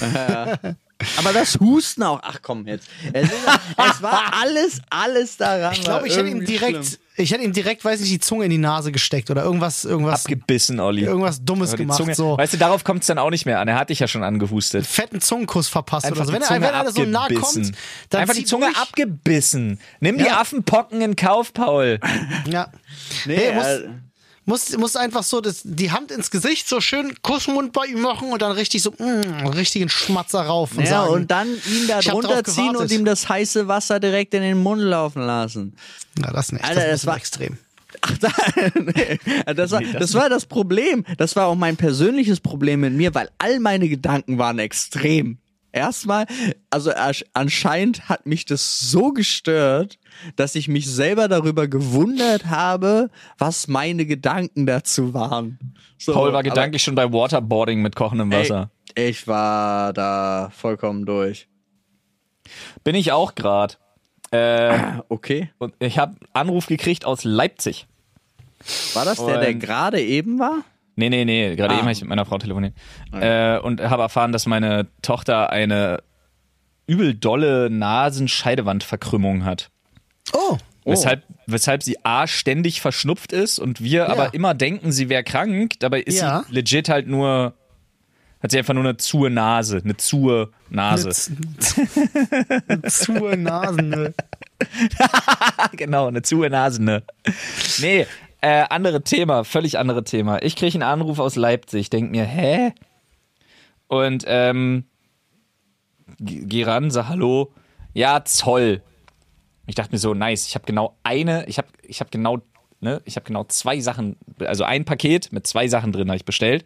Aber das Husten auch. Ach komm jetzt. Es, ist, es war alles, alles daran. Ich glaube, ich hätte ihm direkt, ich hätte ihm direkt, weiß nicht, die Zunge in die Nase gesteckt oder irgendwas, irgendwas, Abgebissen, Olli. irgendwas Dummes die gemacht. Zunge, so. Weißt du, darauf kommt es dann auch nicht mehr an. Er hat dich ja schon angehustet. fetten Zungenkuss verpasst Einfach oder so. die Wenn er, wenn er so nah abgebissen. kommt, dann Einfach die Zunge durch. abgebissen. Nimm die Ja. Affenpocken in Kauf, Paul. Ja. Nee, Hey, muss, äh, muss, muss einfach so das, die Hand ins Gesicht, so schön Kussmund bei ihm machen und dann richtig so, mm, richtigen Schmatzer rauf und ja, sagen. und dann ihn da drunter ziehen und ihm das heiße Wasser direkt in den Mund laufen lassen. ja, das nicht. Alter, das, das war- extrem. Ach, da, nee. das, war, das war das Problem. Das war auch mein persönliches Problem mit mir, weil all meine Gedanken waren extrem. Erstmal, also anscheinend hat mich das so gestört, dass ich mich selber darüber gewundert habe, was meine Gedanken dazu waren. So, Paul war gedanklich schon bei Waterboarding mit kochendem Wasser. Ey, ich war da vollkommen durch. Bin ich auch grad. Äh, Okay. und ich habe Anruf gekriegt aus Leipzig. War das der, der gerade eben war? Nee, nee, nee, gerade Ah. eben habe ich mit meiner Frau telefoniert. Äh, und habe erfahren, dass meine Tochter eine übel dolle Nasenscheidewandverkrümmung hat. Oh, Weshalb, weshalb sie A ständig verschnupft ist und wir aber immer denken, sie wäre krank. Dabei ist Ja. sie legit halt nur Hat sie einfach nur eine zuhe Nase, eine zuhe Nase. Eine Zur Nasen. Ne? genau, eine zuhe Nase, ne? Nee, äh, andere Thema, völlig andere Thema. Ich kriege einen Anruf aus Leipzig, denk mir, hä? Und ähm, geh ran, sag Hallo. Ja, Zoll. Ich dachte mir so, nice, ich habe genau eine, ich habe ich hab genau, ne, ich habe genau zwei Sachen, also ein Paket mit zwei Sachen drin habe ich bestellt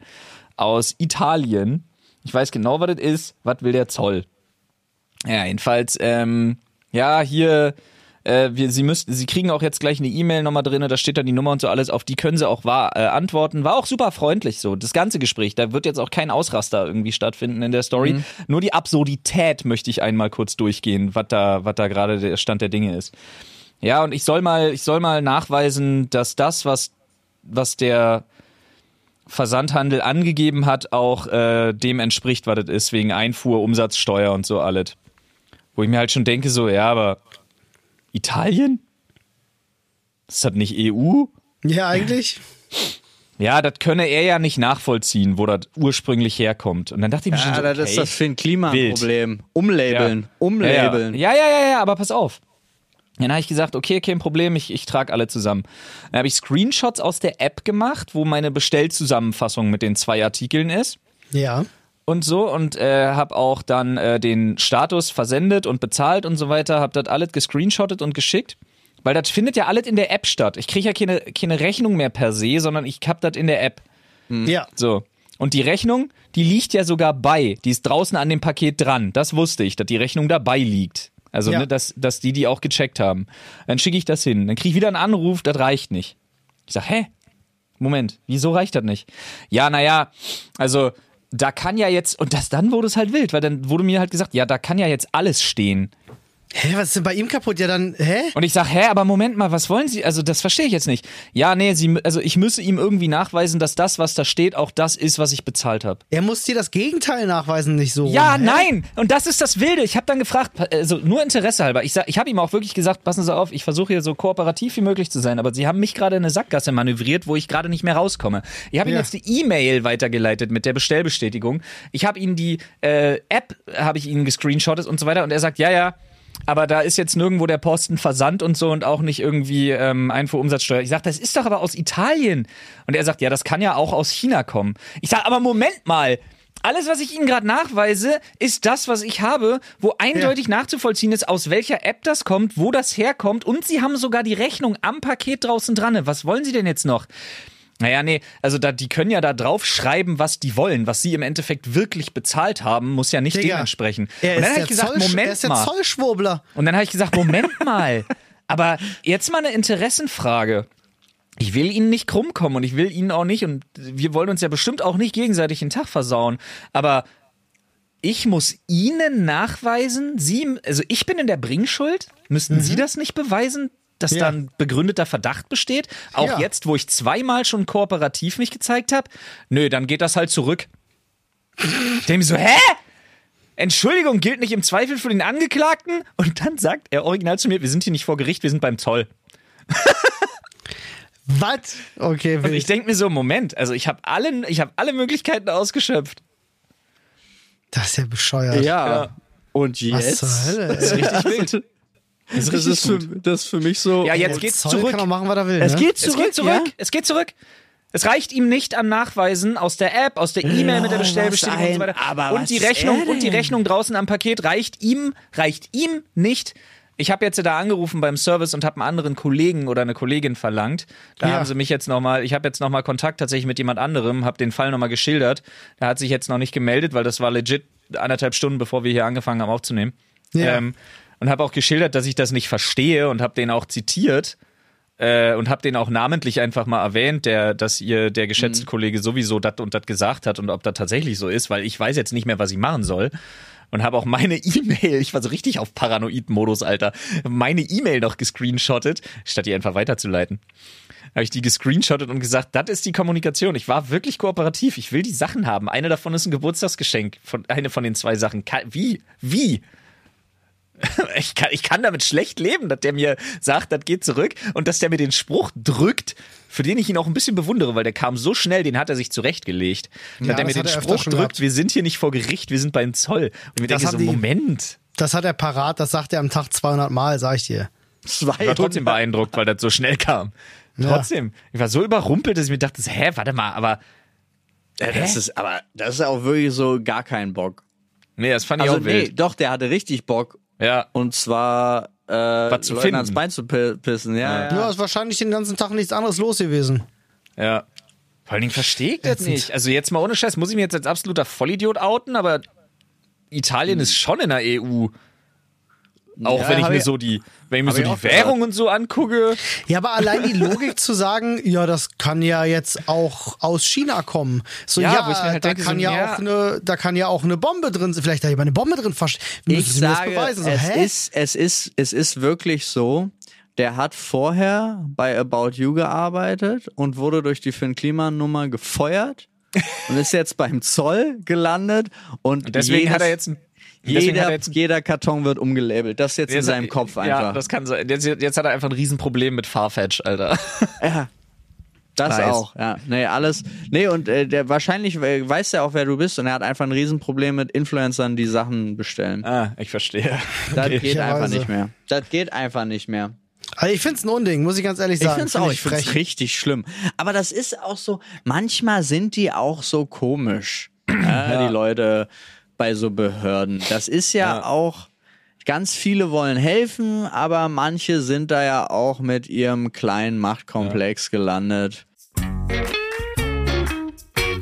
aus Italien. Ich weiß genau, was das ist. Was will der Zoll? Ja, jedenfalls, ähm, ja, hier, äh, wir, Sie müssten, Sie kriegen auch jetzt gleich eine E-Mail nochmal drin, da steht dann die Nummer und so alles, auf die können Sie auch wahr, äh, antworten. War auch super freundlich so, das ganze Gespräch. Da wird jetzt auch kein Ausraster irgendwie stattfinden in der Story. Nur die Absurdität möchte ich einmal kurz durchgehen, was da, was da gerade der Stand der Dinge ist. Ja, und ich soll mal, ich soll mal nachweisen, dass das, was, was der Versandhandel angegeben hat, auch äh, dem entspricht, was das ist, wegen Einfuhr, Umsatzsteuer und so alles. Wo ich mir halt schon denke, so, ja, aber Italien? Ist das nicht EU? Ja, eigentlich. Ja, das könne er ja nicht nachvollziehen, wo das ursprünglich herkommt. Und dann dachte ich mir schon Ja, so, das okay. ist das für ein Klimaproblem. Umlabeln. Umlabeln. Ja, ja, ja, ja, aber pass auf. Dann habe ich gesagt, okay, kein Problem, ich, ich trage alle zusammen. Dann habe ich Screenshots aus der App gemacht, wo meine Bestellzusammenfassung mit den zwei Artikeln ist Ja. Und so und äh, habe auch dann äh, den Status versendet und bezahlt und so weiter, habe das alles gescreenshottet und geschickt, weil das findet ja alles in der App statt. Ich kriege ja keine, keine Rechnung mehr per se, sondern ich hab das in der App. Ja. So. Und die Rechnung, die liegt ja sogar bei. Die ist draußen an dem Paket dran. Das wusste ich, dass die Rechnung dabei liegt. Also, Ja. ne, dass, dass die die auch gecheckt haben. Dann schicke ich das hin. Dann kriege ich wieder einen Anruf, das reicht nicht. Ich sag, hä? Moment, wieso reicht das nicht? Ja, naja, also da kann ja jetzt, und das dann wurde es halt wild, weil dann wurde mir halt gesagt, ja, da kann ja jetzt alles stehen. Hä, was ist denn bei ihm kaputt? Ja, dann, hä? Und ich sag, hä, aber Moment mal, was wollen Sie? Also das verstehe ich jetzt nicht. Ja, nee, Sie, also ich müsse ihm irgendwie nachweisen, dass das, was da steht, auch das ist, was ich bezahlt habe. Er muss dir das Gegenteil nachweisen, nicht so. Ja, rum, nein. Und das ist das Wilde. Ich habe dann gefragt, also nur Interesse halber. Ich, sag- ich habe ihm auch wirklich gesagt, passen Sie auf, ich versuche hier so kooperativ wie möglich zu sein, aber Sie haben mich gerade in eine Sackgasse manövriert, wo ich gerade nicht mehr rauskomme. Ich habe ihm Ja. jetzt die E-Mail weitergeleitet mit der Bestellbestätigung. Ich habe ihm die äh, App, habe ich Ihnen gescreenshottet und so weiter und er sagt, ja, ja, aber da ist jetzt nirgendwo der Posten Versand und so und auch nicht irgendwie ähm, Einfuhrumsatzsteuer. Ich sage, das ist doch aber aus Italien. Und er sagt, ja, das kann ja auch aus China kommen. Ich sage, aber Moment mal. Alles, was ich Ihnen gerade nachweise, ist das, was ich habe, wo eindeutig nachzuvollziehen ist, aus welcher App das kommt, wo das herkommt und Sie haben sogar die Rechnung am Paket draußen dran. Was wollen Sie denn jetzt noch? Naja, nee, also da, die können ja da drauf schreiben, was die wollen. Was sie im Endeffekt wirklich bezahlt haben, muss ja nicht Digga, dementsprechend. Er und dann habe ich gesagt, Zoll, er Moment ist der mal. Zollschwurbler. Und dann habe ich gesagt, Moment mal. Aber jetzt mal eine Interessenfrage. Ich will Ihnen nicht krumm kommen und ich will Ihnen auch nicht, und wir wollen uns ja bestimmt auch nicht gegenseitig den Tag versauen, aber ich muss Ihnen nachweisen, Sie, also ich bin in der Bringschuld, müssten Sie das nicht beweisen, dass Ja. da ein begründeter Verdacht besteht? Auch Ja. jetzt, wo ich zweimal schon kooperativ mich gezeigt habe? Nö, dann geht das halt zurück. Ich denke mir so, hä? Entschuldigung gilt nicht im Zweifel für den Angeklagten? Und dann sagt er original zu mir, wir sind hier nicht vor Gericht, wir sind beim Zoll. Was? Okay, Und wild. ich denke mir so, Moment, also ich habe alle, ich habe alle Möglichkeiten ausgeschöpft. das ist ja bescheuert. Ja. Ja. Und Was jetzt? zur Hölle? Das ist richtig wild. Das ist Das ist, für, das ist für mich so. Ja, jetzt Der geht's Zoll zurück. kann auch machen, was er will. Es ne? geht Es zurück, geht zurück. ja? Es geht zurück. Es reicht ihm nicht an Nachweisen aus der App, aus der E-Mail mit der was Bestellbestätigung und so weiter. aber und die Rechnung er und die? Rechnung draußen am Paket reicht ihm, reicht ihm nicht. Ich habe jetzt da angerufen beim Service und habe einen anderen Kollegen oder eine Kollegin verlangt. Da Ja. haben sie mich jetzt nochmal, ich habe jetzt nochmal Kontakt tatsächlich mit jemand anderem, habe den Fall nochmal geschildert. Der hat sich jetzt noch nicht gemeldet, weil das war legit anderthalb Stunden, bevor wir hier angefangen haben aufzunehmen. Ja. Ähm, und habe auch geschildert, dass ich das nicht verstehe und habe den auch zitiert äh, und habe den auch namentlich einfach mal erwähnt, der, dass ihr der geschätzte Kollege sowieso das und das gesagt hat und ob das tatsächlich so ist, weil ich weiß jetzt nicht mehr, was ich machen soll. Und habe auch meine E-Mail, ich war so richtig auf Paranoid-Modus, Alter, meine E-Mail noch gescreenshottet, statt die einfach weiterzuleiten. Habe ich die gescreenshottet und gesagt, das ist die Kommunikation. Ich war wirklich kooperativ. Ich will die Sachen haben. Eine davon ist ein Geburtstagsgeschenk. Von, eine von den zwei Sachen. Wie? Wie? Ich kann, ich kann damit schlecht leben, dass der mir sagt, das geht zurück und dass der mir den Spruch drückt, für den ich ihn auch ein bisschen bewundere, weil der kam so schnell, den hat er sich zurechtgelegt. Ja, dass er mir den Spruch drückt, gehabt. wir sind hier nicht vor Gericht, wir sind beim Zoll. Und ich Das denke so, die- Moment. Das hat er parat, das sagt er am Tag 200 Mal, sag ich dir. Ich war trotzdem beeindruckt, weil das so schnell kam. Ja. Trotzdem. Ich war so überrumpelt, dass ich mir dachte, hä, warte mal, aber. Ja, das ist, aber das ist auch wirklich so gar kein Bock. Nee, das fand ich Also auch nee, wild. doch, der hatte richtig Bock. Ja. Und zwar äh, Was zu Leuten finden. ans Bein zu pi- pissen. Ja, Ja, ja. ist wahrscheinlich den ganzen Tag nichts anderes los gewesen. Ja. Vor allen Dingen verstehe ich das Ätzend. nicht. Also jetzt mal ohne Scheiß, muss ich mir jetzt als absoluter Vollidiot outen, aber Italien ist schon in der EU. Auch Ja, wenn ich mir so die, wenn ich mir so ich die gehört. Währung und so angucke. Ja, aber allein die Logik zu sagen, ja, das kann ja jetzt auch aus China kommen. So, Ja, ja, halt da, denke, kann so, ja ja. auch eine, da kann ja auch eine Bombe drin sein. Vielleicht hat jemand eine Bombe drin versteckt. Ich sage, es, ist, es, ist, es ist wirklich so, der hat vorher bei About You gearbeitet und wurde durch die Finn Kliman-Nummer gefeuert und ist jetzt beim Zoll gelandet und Deswegen jedes, hat er jetzt ein, deswegen hat jeder, er jetzt jeder Karton wird umgelabelt. Das ist jetzt in Jetzt- seinem Kopf einfach. Ja, das kann sein. Jetzt, jetzt hat er einfach ein Riesenproblem mit Farfetch, Alter. Ja. Das Nice. auch, ja. Nee, alles. Nee, und äh, der wahrscheinlich äh, weiß er auch, wer du bist und er hat einfach ein Riesenproblem mit Influencern, die Sachen bestellen. Ah, ich verstehe. Das geht Möglicherweise. einfach nicht mehr. Das geht einfach nicht mehr. Also ich find's ein Unding, muss ich ganz ehrlich Ich sagen. find's Find auch, ich find's frech. richtig schlimm. Aber das ist auch so, manchmal sind die auch so komisch, ja, die Leute bei so Behörden. Das ist ja, Ja. auch, ganz viele wollen helfen, aber manche sind da ja auch mit ihrem kleinen Machtkomplex gelandet.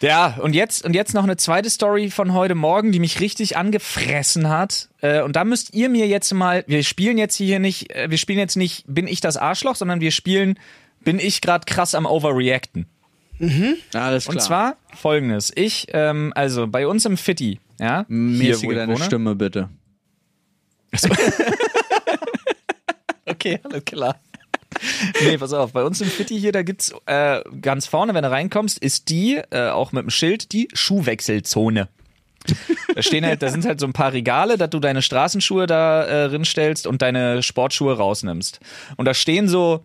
Ja, und jetzt, und jetzt noch eine zweite Story von heute Morgen, die mich richtig angefressen hat. Äh, und da müsst ihr mir jetzt mal, wir spielen jetzt hier nicht, äh, wir spielen jetzt nicht, bin ich das Arschloch, sondern wir spielen, bin ich gerade krass am Overreacten. Alles klar. Und zwar folgendes. Ich, ähm, also bei uns im Fitti, ja, hier, mäßige ich deine wohne. Stimme bitte. Okay, alles klar. Nee, pass auf, bei uns im Fitti hier, da gibt's äh, ganz vorne, wenn du reinkommst, ist die, äh, auch mit dem Schild, die Schuhwechselzone. Da stehen halt, da sind halt so ein paar Regale, dass du deine Straßenschuhe da äh, rinstellst und deine Sportschuhe rausnimmst. Und da stehen so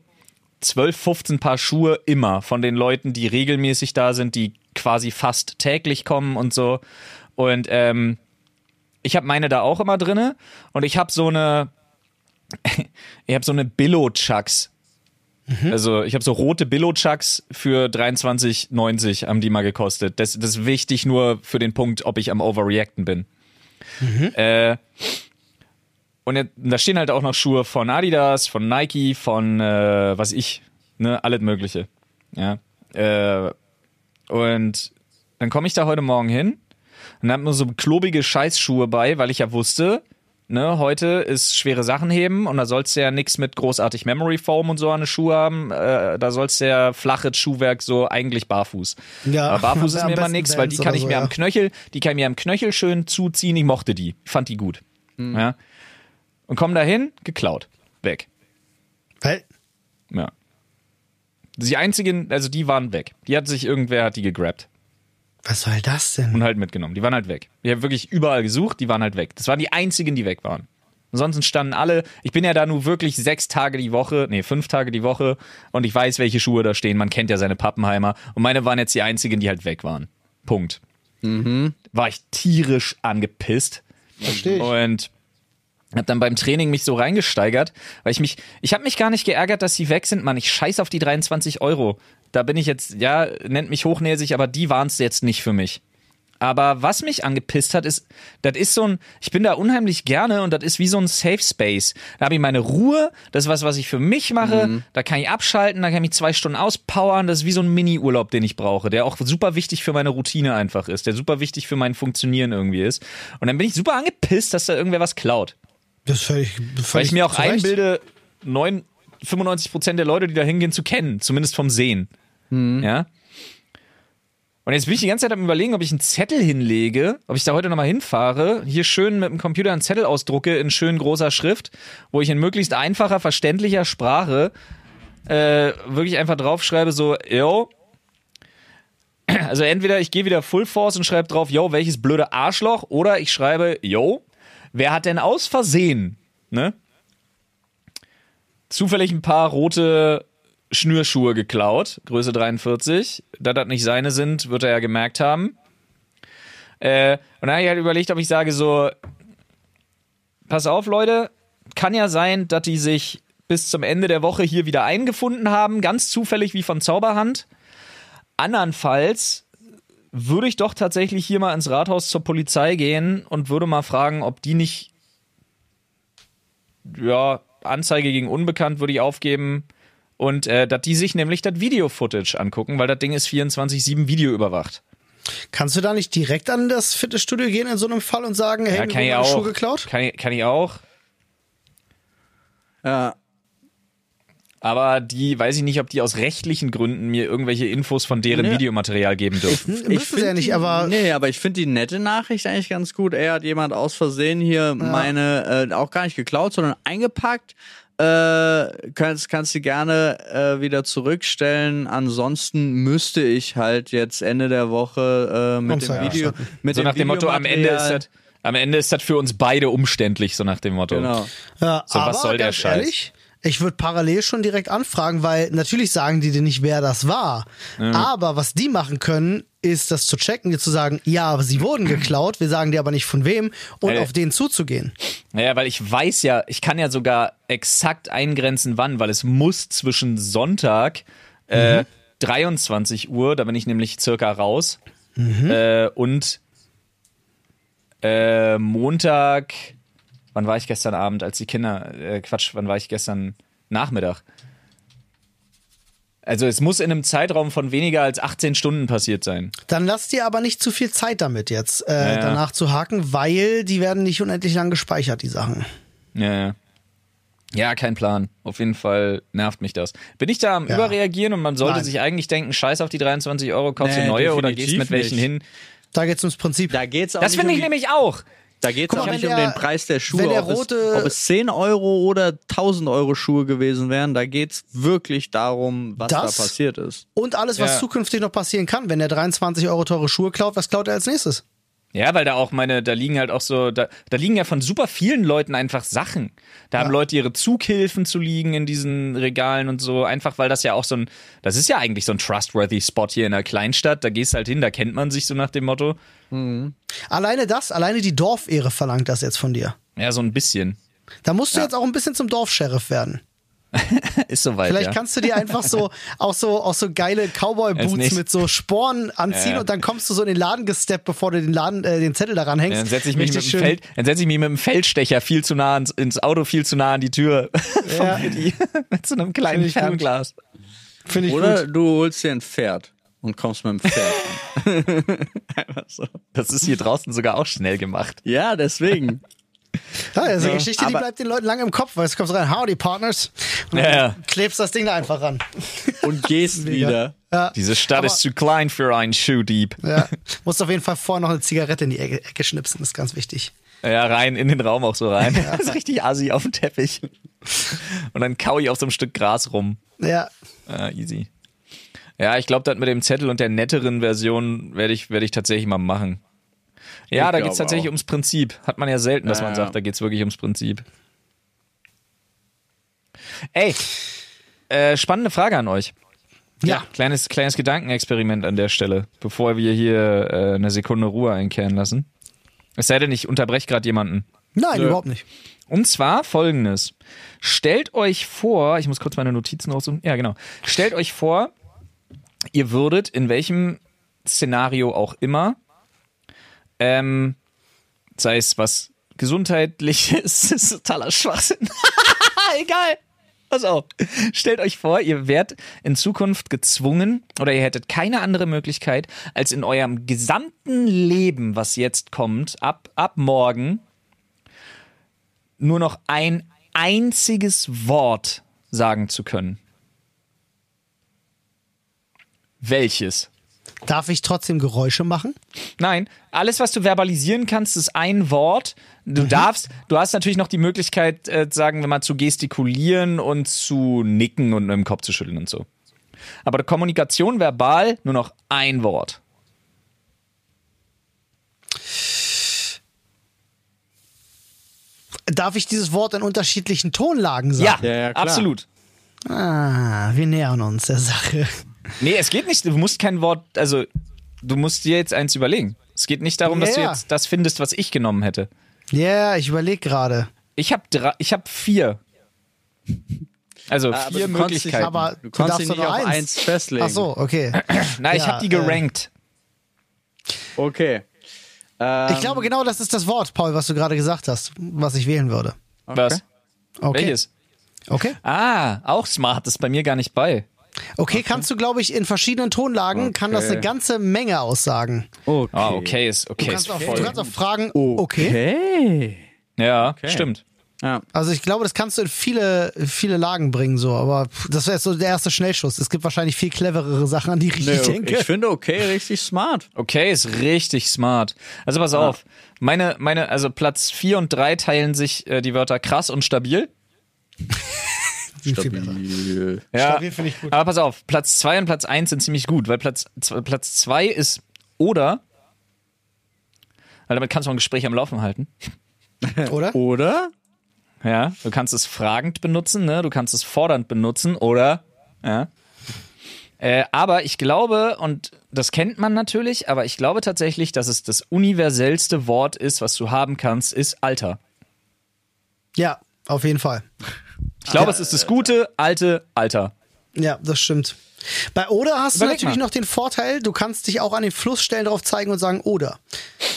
12, 15 Paar Schuhe immer von den Leuten, die regelmäßig da sind, die quasi fast täglich kommen und so. Und ähm, ich habe meine da auch immer drinne und ich habe so eine ich habe so eine Billo-Chucks. Also ich habe so rote Billo-Chucks für 23,90 haben die mal gekostet. Das, das ist wichtig nur für den Punkt, ob ich am Overreacten bin. Äh, und jetzt, da stehen halt auch noch Schuhe von Adidas, von Nike, von äh, was ich, ne, alles Mögliche. Ja. Äh, und dann komme ich da heute Morgen hin und hab nur so klobige Scheißschuhe bei, weil ich ja wusste, ne, heute ist schwere Sachen heben und da sollst du ja nichts mit großartig Memory Foam und so an den Schuh haben. Äh, da sollst du ja flaches Schuhwerk so eigentlich barfuß. Ja, Aber barfuß ist mir immer nichts, weil die kann ich so, mir ja. am Knöchel, die kann ich mir am Knöchel schön zuziehen. Ich mochte die, ich fand die gut. Hm. Ja. Und komm dahin, geklaut, weg. Weil, Ja. Die einzigen, also die waren weg. Die hat sich irgendwer, hat die gegrabt Was soll das denn? und halt mitgenommen. Die waren halt weg. Ich habe wirklich überall gesucht, die waren halt weg. Das waren die einzigen, die weg waren. Ansonsten standen alle, ich bin ja da nur wirklich sechs Tage die Woche, nee, fünf Tage die Woche und ich weiß, welche Schuhe da stehen. Man kennt ja seine Pappenheimer. Und meine waren jetzt die einzigen, die halt weg waren. Punkt. War ich tierisch angepisst. Verstehe ich. Und hab dann beim Training mich so reingesteigert, weil ich mich, ich habe mich gar nicht geärgert, dass sie weg sind, Mann. Ich scheiß auf die 23 Euro. Da bin ich jetzt, ja, nennt mich hochnäsig, aber die waren es jetzt nicht für mich. Aber was mich angepisst hat, ist, das ist so ein, ich bin da unheimlich gerne und das ist wie so ein Safe Space. Da habe ich meine Ruhe, das ist was, was ich für mich mache, da kann ich abschalten, da kann ich mich zwei Stunden auspowern, das ist wie so ein Mini-Urlaub, den ich brauche, der auch super wichtig für meine Routine einfach ist, der super wichtig für mein Funktionieren irgendwie ist. Und dann bin ich super angepisst, dass da irgendwer was klaut. Das völlig, völlig Weil ich mir auch einbilde, 9, 95 Prozent der Leute, die da hingehen, zu kennen. Zumindest vom Sehen. Ja. Und jetzt bin ich die ganze Zeit am überlegen, ob ich einen Zettel hinlege, ob ich da heute nochmal hinfahre, hier schön mit dem Computer einen Zettel ausdrucke in schön großer Schrift, wo ich in möglichst einfacher, verständlicher Sprache äh, wirklich einfach draufschreibe, so, yo. Also entweder ich gehe wieder Full Force und schreibe drauf, yo, welches blöde Arschloch, oder ich schreibe, yo, wer hat denn aus Versehen, ne? Zufällig ein paar rote Schnürschuhe geklaut, Größe 43. Da das nicht seine sind, wird er ja gemerkt haben. Äh, und dann habe ich halt überlegt, ob ich sage so, pass auf, Leute, kann ja sein, dass die sich bis zum Ende der Woche hier wieder eingefunden haben, ganz zufällig wie von Zauberhand. Andernfalls würde ich doch tatsächlich hier mal ins Rathaus zur Polizei gehen und würde mal fragen, ob die nicht, ja, Anzeige gegen Unbekannt würde ich aufgeben und äh, dass die sich nämlich das Video-Footage angucken, weil das Ding ist 24-7 Video überwacht. Kannst du da nicht direkt an das Fitnessstudio gehen in so einem Fall und sagen, hey, Ja, mir kann wurden ich auch. Schuhe geklaut? Kann ich, kann ich auch. Ja. Aber die, weiß ich nicht, ob die aus rechtlichen Gründen mir irgendwelche Infos von deren Nee. Videomaterial geben dürfen. Hm, Müssen sie ja nicht, aber Nee, aber ich finde die nette Nachricht eigentlich ganz gut. Er hat jemand aus Versehen hier meine, äh, auch gar nicht geklaut, sondern eingepackt. Äh, kannst, kannst du gerne äh, wieder zurückstellen. Ansonsten müsste ich halt jetzt Ende der Woche äh, mit dem Anzeige Video, erstatten. mit So dem nach dem Motto, am Ende ist Videomaterial- das, am Ende ist das für uns beide umständlich, so nach dem Motto. Genau. Ja, So, aber was soll der ganz Scheiß? Ehrlich, ich würde parallel schon direkt anfragen, weil natürlich sagen die dir nicht, wer das war. Aber was die machen können, ist das zu checken, dir zu sagen, ja, sie wurden geklaut, wir sagen dir aber nicht von wem und Ey. auf den zuzugehen. Naja, weil ich weiß ja, ich kann ja sogar exakt eingrenzen, wann, weil es muss zwischen Sonntag äh, 23 Uhr, da bin ich nämlich circa raus, äh, und äh, Montag, wann war ich gestern Abend, als die Kinder, äh, Quatsch, wann war ich gestern Nachmittag? Also es muss in einem Zeitraum von weniger als 18 Stunden passiert sein. Dann lass dir aber nicht zu viel Zeit damit jetzt, äh, Ja, ja. danach zu haken, weil die werden nicht unendlich lang gespeichert, die Sachen. Ja, ja. Ja, kein Plan. Auf jeden Fall nervt mich das. Bin ich da am Ja. Überreagieren und man sollte Nein. sich eigentlich denken, scheiß auf die 23 Euro, kaufst du Nee, neue oder gehst mit welchen nicht. hin? Da geht's ums Prinzip. Da geht's auch Das finde um ich nämlich auch. Da geht es auch nicht wenn um der- den Preis der Schuhe, wenn der ob, es, ob es 10 Euro oder 1000 Euro Schuhe gewesen wären. Da geht es wirklich darum, was Das- da passiert ist. Und alles, was Ja. zukünftig noch passieren kann. Wenn der 23 Euro teure Schuhe klaut, was klaut er als nächstes? Ja, weil da auch meine, da liegen halt auch so, da, da liegen ja von super vielen Leuten einfach Sachen. Da haben Leute ihre Zughilfen zu liegen in diesen Regalen und so, einfach weil das ja auch so ein, das ist ja eigentlich so ein trustworthy Spot hier in der Kleinstadt. Da gehst halt hin, da kennt man sich so nach dem Motto. Alleine das, alleine die Dorfehre verlangt das jetzt von dir. Ja, so ein bisschen. Da musst du jetzt auch ein bisschen zum Dorfsheriff werden. Ist soweit. Vielleicht ja. kannst du dir einfach so auch so auch so geile Cowboy-Boots mit so Sporen anziehen Ja. und dann kommst du so in den Laden gesteppt, bevor du den Laden äh, den Zettel daran hängst. Ja, dann setze ich, mich mit dem Feld, dann setz ich mich mit dem Feldstecher viel zu nah ins, ins Auto, viel zu nah an die Tür Ja. Mit so einem kleinen Find ich gut. Fernglas. Finde ich Oder gut. du holst dir ein Pferd und kommst mit dem Pferd. Einfach so. Das ist hier draußen sogar auch schnell gemacht. Ja, deswegen. Ja, ist eine Geschichte, die bleibt den Leuten lange im Kopf, weil es kommt rein, howdy Partners. Und Ja, ja. klebst das Ding da einfach ran. Und gehst wieder. Ja. Diese Stadt Aber- ist zu klein für einen Schuhdieb. Ja. Musst auf jeden Fall vorher noch eine Zigarette in die Ecke, Ecke schnipsen, das ist ganz wichtig. Ja, rein in den Raum auch so rein. Das ist richtig assi auf dem Teppich. Und dann kau ich auf so einem Stück Gras rum. Ja. Ah, easy. Ja, ich glaube, das mit dem Zettel und der netteren Version werde ich, werde ich tatsächlich mal machen. Ja, Ich da geht's glaube tatsächlich auch. ums Prinzip. Hat man ja selten, dass Ja, man ja. sagt, da geht's wirklich ums Prinzip. Ey, äh, spannende Frage an euch. Ja. Kleines, kleines Gedankenexperiment an der Stelle, bevor wir hier äh, eine Sekunde Ruhe einkehren lassen. Es sei denn, ich unterbreche gerade jemanden. Nein, Nö. überhaupt nicht. Und zwar folgendes. Stellt euch vor, ich muss kurz meine Notizen raussuchen. Ja, genau. Stellt euch vor, ihr würdet in welchem Szenario auch immer, ähm, sei es was gesundheitliches, ist totaler Schwachsinn. Egal. Pass auf. Stellt euch vor, ihr werdet in Zukunft gezwungen oder ihr hättet keine andere Möglichkeit, als in eurem gesamten Leben, was jetzt kommt, ab, ab morgen, nur noch ein einziges Wort sagen zu können. Welches? Darf ich trotzdem Geräusche machen? Nein, alles, was du verbalisieren kannst, ist ein Wort. Du darfst, du hast natürlich noch die Möglichkeit, äh, sagen wir mal, zu gestikulieren und zu nicken und mit dem Kopf zu schütteln und so. Aber Kommunikation verbal nur noch ein Wort. Darf ich dieses Wort in unterschiedlichen Tonlagen sagen? Ja, Ja, ja, klar. absolut. Ah, wir nähern uns der Sache. Nee, es geht nicht, du musst kein Wort, also du musst dir jetzt eins überlegen. Es geht nicht darum, dass du jetzt das findest, was ich genommen hätte. Ja, ich überlege gerade. Ich habe drei, ich habe vier. Also Aber vier dich- Möglichkeiten. Aber Du konntest darfst dich nicht nur auf eins. eins festlegen. Ach so, okay. Nein, ich Ja, habe die äh, gerankt. Okay. Ähm, Ich glaube, genau das ist das Wort, Paul, was du gerade gesagt hast, was ich wählen würde. Was? Okay. Welches? Okay. Ah, auch smart, das ist bei mir gar nicht bei. Okay, kannst du, glaube ich, in verschiedenen Tonlagen kann das eine ganze Menge aussagen. Okay. Ah, okay, ist okay. Du kannst ist auch, voll. du kannst auch fragen, okay. Okay. Ja, stimmt. Ja. Also ich glaube, das kannst du in viele, viele Lagen bringen, so, aber das wäre jetzt so der erste Schnellschuss. Es gibt wahrscheinlich viel cleverere Sachen, an die ich Nee, nicht denke. ich finde okay richtig smart. Okay, ist richtig smart. Also pass auf. Meine, meine, also Platz 4 und 3 teilen sich äh, die Wörter krass und stabil. Stabil. Ja, Stabil finde ich gut. aber pass auf, Platz 2 und Platz 1 sind ziemlich gut, weil Platz, z- Platz 2 ist oder, weil damit kannst du ein Gespräch am Laufen halten. Oder? Oder? Ja, du kannst es fragend benutzen, ne? Du kannst es fordernd benutzen oder, ja. Äh, aber ich glaube, und das kennt man natürlich, aber ich glaube tatsächlich, dass es das universellste Wort ist, was du haben kannst, ist Alter. Ja, auf jeden Fall. Ich glaube, es ist das gute, alte Alter. Ja, das stimmt. Bei Oder hast Überleg du natürlich mal. noch den Vorteil, du kannst dich auch an den Flussstellen drauf zeigen und sagen Oder.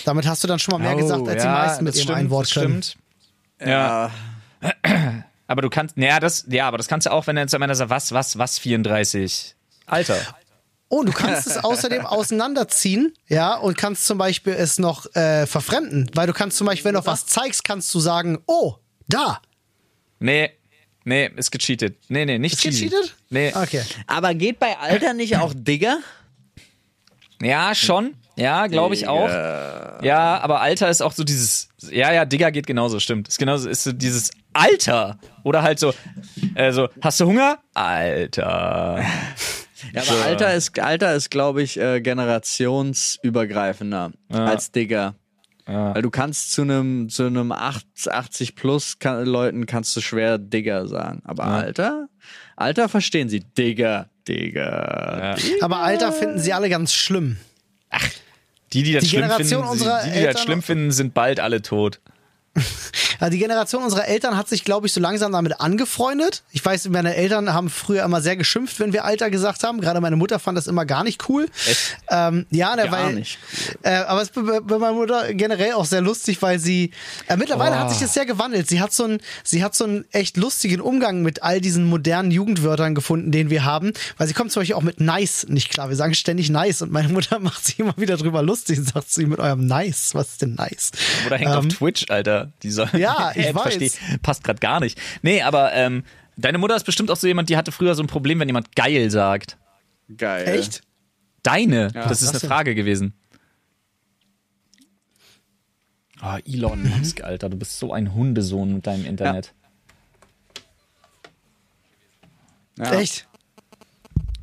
Damit hast du dann schon mal mehr gesagt, als die meisten mit Oh, das ihrem ein Wort das können. stimmt. Ja. Aber du kannst, naja, das, ja, aber das kannst du auch, wenn du jetzt am Ende sagst, was, was, was, 34. Alter. Oh, du kannst es außerdem auseinanderziehen, ja, und kannst zum Beispiel es noch äh, verfremden, weil du kannst zum Beispiel, wenn du auf was zeigst, kannst du sagen, oh, da. Nee, nee, ist gecheatet. Nee, nee, nicht Ist gecheatet? Nee. Okay. Aber geht bei Alter nicht auch Digger? Ja, schon. Ja, glaube ich auch. Ja, aber Alter ist auch so dieses, ja, ja, Digger geht genauso, stimmt. Ist genauso, ist so dieses Alter. Oder halt so, äh, so, hast du Hunger? Alter. Ja, aber Alter ist, Alter ist glaube ich, äh, generationsübergreifender als Digger. Weil du kannst zu einem zu einem 80 plus kann, Leuten kannst du schwer Digger sagen, aber Alter, Alter verstehen sie Digger, Digger. Aber Alter finden sie alle ganz schlimm. Die, die das Die schlimm Generation finden, unserer die, die das schlimm finden, sind bald alle tot. Also die Generation unserer Eltern hat sich, glaube ich, so langsam damit angefreundet. Ich weiß, meine Eltern haben früher immer sehr geschimpft, wenn wir Alter gesagt haben. Gerade meine Mutter fand das immer gar nicht cool. Ähm, ja, ne, Gar weil, nicht Äh, aber es ist bei meiner Mutter generell auch sehr lustig, weil sie äh, mittlerweile Oh. hat sich das sehr gewandelt. Sie hat so einen, sie hat so einen echt lustigen Umgang mit all diesen modernen Jugendwörtern gefunden, den wir haben. Weil sie kommt zum Beispiel auch mit nice nicht klar. Wir sagen ständig nice und meine Mutter macht sich immer wieder drüber lustig und sagt zu ihm mit eurem nice. Was ist denn nice? Oder hängt Ähm, auf Twitch, Alter. Die soll, Ja, ich App weiß. versteh- passt gerade gar nicht. Nee, aber ähm, deine Mutter ist bestimmt auch so jemand, die hatte früher so ein Problem, wenn jemand geil sagt. Geil. Echt? Deine, das ist eine denn? Frage gewesen. Oh, Elon Musk, Alter, du bist so ein Hundesohn mit deinem Internet. Ja. Echt?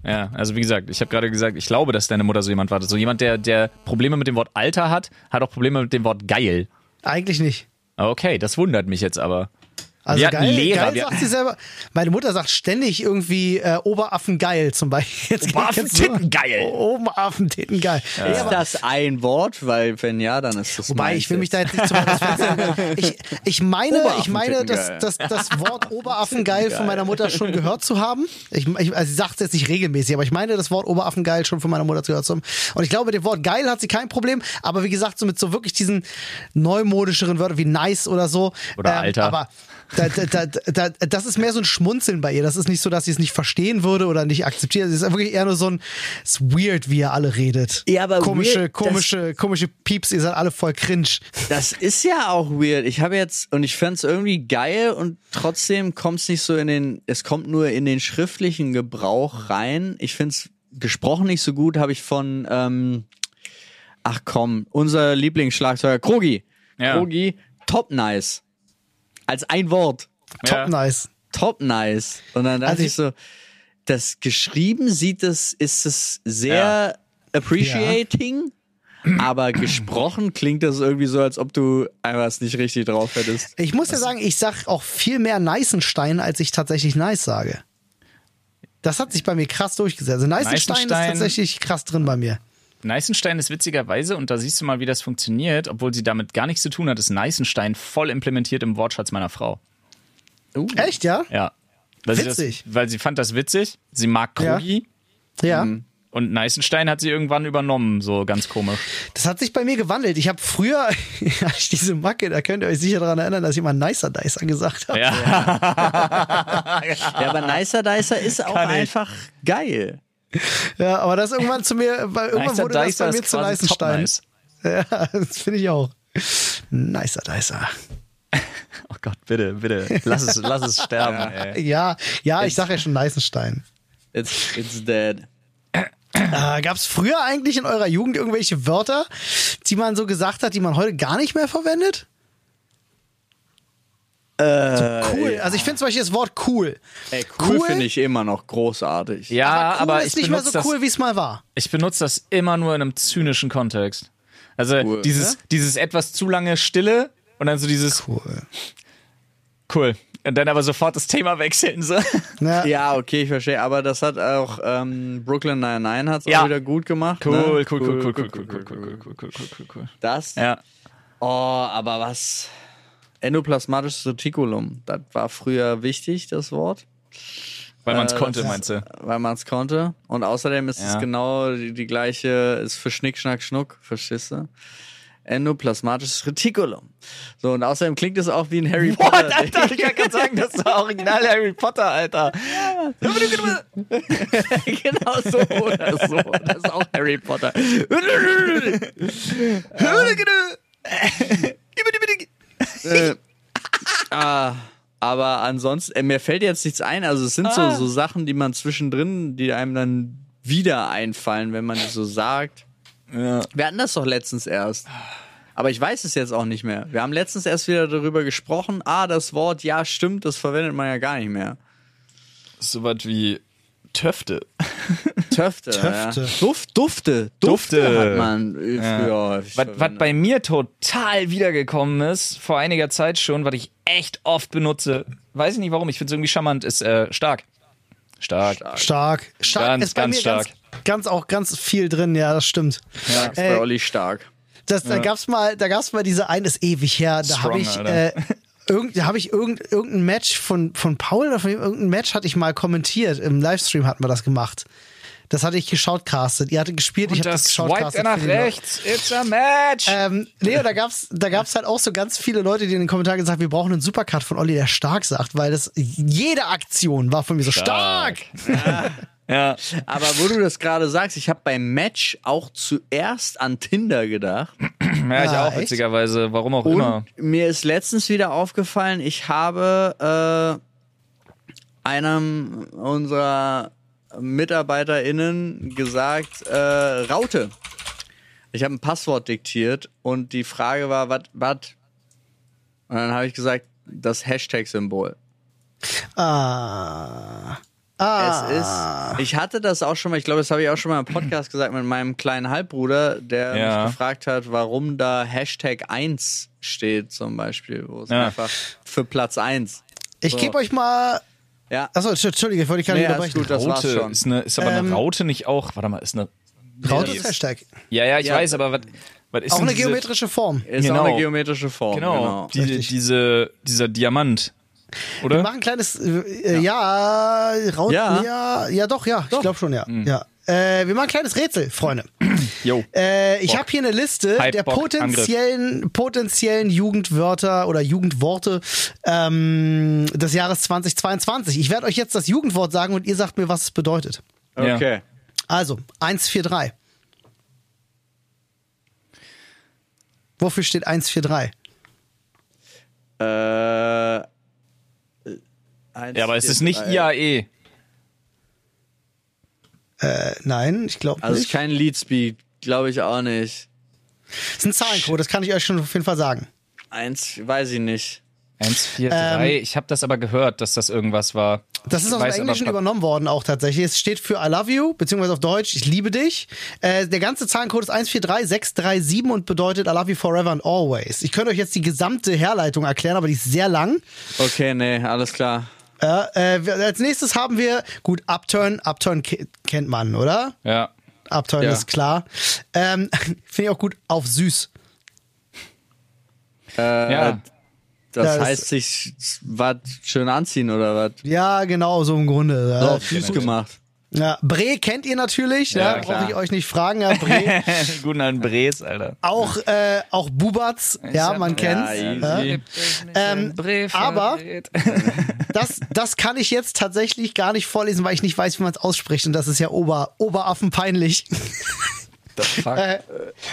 Ja, also wie gesagt, ich habe gerade gesagt, ich glaube, dass deine Mutter so jemand war. So jemand, der, der Probleme mit dem Wort Alter hat, hat auch Probleme mit dem Wort geil. Eigentlich nicht. Okay, das wundert mich jetzt aber. Also Wir geil, Lehrer, geil sagt sie selber. Meine Mutter sagt ständig irgendwie äh, Oberaffen geil zum Beispiel. Jetzt Oberaffen-Titten geil. Oberaffen Titten geil. Ja. Ist das ein Wort? Weil wenn ja, dann ist das Wobei, ich will mich da jetzt nicht zu weit aus dem Fenster lehnen. ich, ich meine, ich meine, dass, dass das Wort Oberaffengeil von meiner Mutter schon gehört zu haben. Ich, ich, also sie sagt es jetzt nicht regelmäßig, aber ich meine, das Wort Oberaffengeil schon von meiner Mutter gehört zu haben. Und ich glaube, mit dem Wort geil hat sie kein Problem, aber wie gesagt, so mit so wirklich diesen neumodischeren Wörtern wie nice oder so. Oder Alter. Aber da, da, da, da, das ist mehr so ein Schmunzeln bei ihr. Das ist nicht so, dass sie es nicht verstehen würde oder nicht akzeptiert. Es ist wirklich eher nur so ein, es ist weird, wie ihr alle redet. Ja, aber komische, weird, komische, komische Pieps, ihr seid alle voll cringe. Das ist ja auch weird. Ich habe jetzt, und ich fand's irgendwie geil und trotzdem kommt's nicht so in den, es kommt nur in den schriftlichen Gebrauch rein. Ich find's gesprochen nicht so gut, habe ich von, ähm, ach komm, unser Lieblingsschlagzeuger Krogi. Ja. Krogi, top nice. Als ein Wort. Top Ja. nice. Top nice. Und dann dachte Also ich so, das geschrieben sieht es, ist es sehr appreciating, aber gesprochen klingt das irgendwie so, als ob du einfach es nicht richtig drauf hättest. Ich muss ja sagen, ich sag auch viel mehr Neißenstein, als ich tatsächlich nice sage. Das hat sich bei mir krass durchgesetzt. Also Neißenstein ist Neißenstein- tatsächlich krass drin bei mir. Neißenstein ist witzigerweise, und da siehst du mal, wie das funktioniert, obwohl sie damit gar nichts zu tun hat, ist Neißenstein voll implementiert im Wortschatz meiner Frau. Echt, ja? Ja. Weil Witzig. Sie das, weil sie fand das witzig. Sie mag Krogi. Ja. Und Neißenstein hat sie irgendwann übernommen, so ganz komisch. Das hat sich bei mir gewandelt. Ich habe früher, ich diese Macke, da könnt ihr euch sicher daran erinnern, dass ich mal Nicer Dicer gesagt habe. Ja. Ja, aber Nicer Dicer ist auch Kann ich. einfach geil. Ja, aber das irgendwann zu mir, weil irgendwann wurde das bei mir zu top nice. Ja, das finde ich auch. Nicer Dicer. Oh Gott, bitte, bitte. Lass es, lass es sterben, ey. Ja, ja, ich sage ja schon Neißenstein. It's, it's dead. Äh, Gab es früher eigentlich in eurer Jugend irgendwelche Wörter, die man so gesagt hat, die man heute gar nicht mehr verwendet? Äh, Cool. Also ich finde zum Beispiel das Wort cool. Ey, cool, Cool? finde ich immer noch großartig. Ja, cool aber, ist ich nicht mehr so das, cool, wie es mal war. ich benutze das immer nur in einem zynischen Kontext. Also Cool. dieses, dieses etwas zu lange Stille und dann so dieses Cool. cool. Und dann aber sofort das Thema wechseln. So. Ja. Ja, okay, ich verstehe. Aber das hat auch ähm, Brooklyn 99 hat's Ja. auch wieder gut gemacht. Cool, ne? cool, cool, cool, cool, cool, cool, cool, cool, cool, cool, cool, cool. Das? Ja. Oh, aber was? Endoplasmatisches Retikulum. Das war früher wichtig, das Wort. Weil man es Äh, konnte, meinst du? Weil man es konnte. Und außerdem ist Ja. es genau die, die gleiche, ist für Schnick, Schnack, Schnuck, verstehst du? Endoplasmatisches Retikulum. So, und außerdem klingt es auch wie ein Harry What, Potter. Alter, ich kann gerade sagen, das war original Harry Potter, Alter. genau so oder so. Das ist auch Harry Potter. Äh, ah, aber ansonsten, äh, mir fällt jetzt nichts ein. Also es sind so, so Sachen, die man zwischendrin, die einem dann wieder einfallen, wenn man die so sagt. Ja. Wir hatten das doch letztens erst. Aber ich weiß es jetzt auch nicht mehr. Wir haben letztens erst wieder darüber gesprochen. Ah, das Wort, ja, stimmt, das verwendet man ja gar nicht mehr. So was wie Töfte. Töfte. Töfte. Ja. Duft, Dufte. Dufte. Dufte. hat man äh, früher häufig Was, was bei mir total wiedergekommen ist, vor einiger Zeit schon, was ich echt oft benutze, weiß ich nicht warum, ich finde es irgendwie charmant, ist äh, stark. Stark. Stark. Stark Ganz, ist bei ganz mir stark. Ganz, ganz auch ganz viel drin, ja, das stimmt. Ja, ist Äh, bei Olli stark. Das, Da gab's mal, da gab's mal diese eine, ist ewig her, da habe ich, äh, irgend, da habe ich irgend, irgendein Match von, von Paul oder von ihm, irgendein Match hatte ich mal kommentiert. Im Livestream hatten wir das gemacht. Das hatte ich geschautcastet. Ihr hattet gespielt, ich Und habe das das geschautcastet. er nach rechts. It's a match. Ähm, nee, da gab's, da gab's halt auch so ganz viele Leute, die in den Kommentaren gesagt haben, wir brauchen einen Supercut von Olli, der stark sagt, weil das jede Aktion war von mir so stark. ja. Aber wo du das gerade sagst, ich habe beim Match auch zuerst an Tinder gedacht. ja, ich Ah, auch, echt? witzigerweise. Warum auch Und immer. mir ist letztens wieder aufgefallen, ich habe äh, einem unserer MitarbeiterInnen gesagt, äh, Raute. Ich habe ein Passwort diktiert und die Frage war, was, was? Und dann habe ich gesagt, das Hashtag-Symbol. Ah. Ah. Es ist, ich hatte das auch schon mal, ich glaube, das habe ich auch schon mal im Podcast gesagt mit meinem kleinen Halbbruder, der Ja. mich gefragt hat, warum da Hashtag 1 steht zum Beispiel, wo es Ja. einfach für Platz 1. Ich gebe euch mal. Ja, Achso, Entschuldige, ich wollte dich gar nicht Nee, unterbrechen. gut, das Raute schon. ist, eine, ist aber Ähm, eine Raute nicht auch. Warte mal, ist eine. Raute ist Hashtag. Ja, ja, ich Ja. weiß, aber was, was ist Auch eine diese, geometrische Form. ist Genau. auch eine geometrische Form. Genau, Genau. Die, diese, dieser Diamant. Wir Oder? machen ein kleines. Äh, ja, Raute. Ja. Ja. ja, ja, doch, ja. Ich glaube schon, ja. Hm. ja. Äh, wir machen ein kleines Rätsel, Freunde. Jo. Äh, ich habe hier eine Liste Hype, der Bock, potenziellen, potenziellen Jugendwörter oder Jugendworte ähm, des Jahres 2022. Ich werde euch jetzt das Jugendwort sagen und ihr sagt mir, was es bedeutet. Ja. Okay. Also, 143. Wofür steht 143? Äh, eins, Ja, aber es vier, ist nicht. IAE. Äh, nein, ich glaube Also es ist nicht. kein Leadspeed, glaube ich auch nicht. Das ist ein Zahlencode, das kann ich euch schon auf jeden Fall sagen. Eins, weiß ich nicht. 1, 4, 3. Ich habe das aber gehört, dass das irgendwas war. Das ist Ich aus dem Englischen übernommen worden auch tatsächlich. Es steht für I love you, beziehungsweise auf Deutsch, ich liebe dich. Äh, der ganze Zahlencode ist 143637 und bedeutet I love you forever and always. Ich könnte euch jetzt die gesamte Herleitung erklären, aber die ist sehr lang. Okay, nee, alles klar. Äh, äh, als nächstes haben wir, gut, Upturn, Upturn ke- kennt man, oder? Ja. Upturn Ja. ist klar. Ähm, Finde ich auch gut, auf süß. Äh, Ja. Das Ja, das- heißt, sich was schön anziehen oder was? Ja, genau, so im Grunde. So auf süß gemacht. Ja. Bre kennt ihr natürlich, ja, Ja, brauche ich euch nicht fragen. Ja, Bre. Guten alten Bres, Alter. auch, äh, auch Bubatz, ja, hab- man kennt's. Ja, Ja. Ähm, aber das, das kann ich jetzt tatsächlich gar nicht vorlesen, weil ich nicht weiß, wie man es ausspricht. Und das ist ja Ober, Oberaffenpeinlich. Fuck. Äh,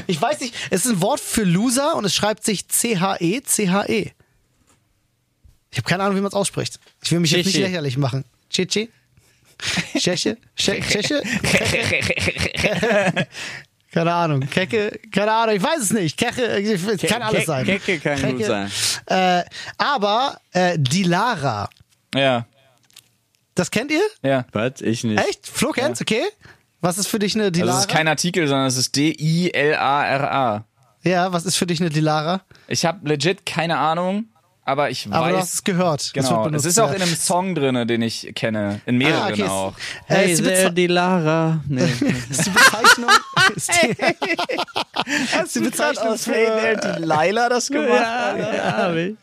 ich weiß nicht, es ist ein Wort für Loser und es schreibt sich C-H-E, C-H-E. Ich habe keine Ahnung, wie man es ausspricht. Ich will mich jetzt nicht lächerlich machen. Chichi? Tscheche? Tscheche? Keine Ahnung. Kecke? Keine Ahnung, ich weiß es nicht. Keche, ich- kann alles sein. Kecke kann gut sein. Äh, aber äh, Dilara, Ja, das kennt ihr? ja. Was? Ich nicht. Echt? Flo kennt's, okay? Was ist für dich eine Also Dilara? es ist kein Artikel, sondern es ist D-I-L-A-R-A. ja, was ist für dich eine Dilara? Ich habe legit keine Ahnung, aber ich Aber du hast weiß. es gehört. Das Genau, es benutzt, ist auch ja. in einem Song drin, den ich kenne. In mehreren Ah, okay, es- auch. Äh, Hey, die there, die Lara. Nee. ist die Bezeichnung, ist die, ist die Bezeichnung für, die Laila das ja, ja, hab ich.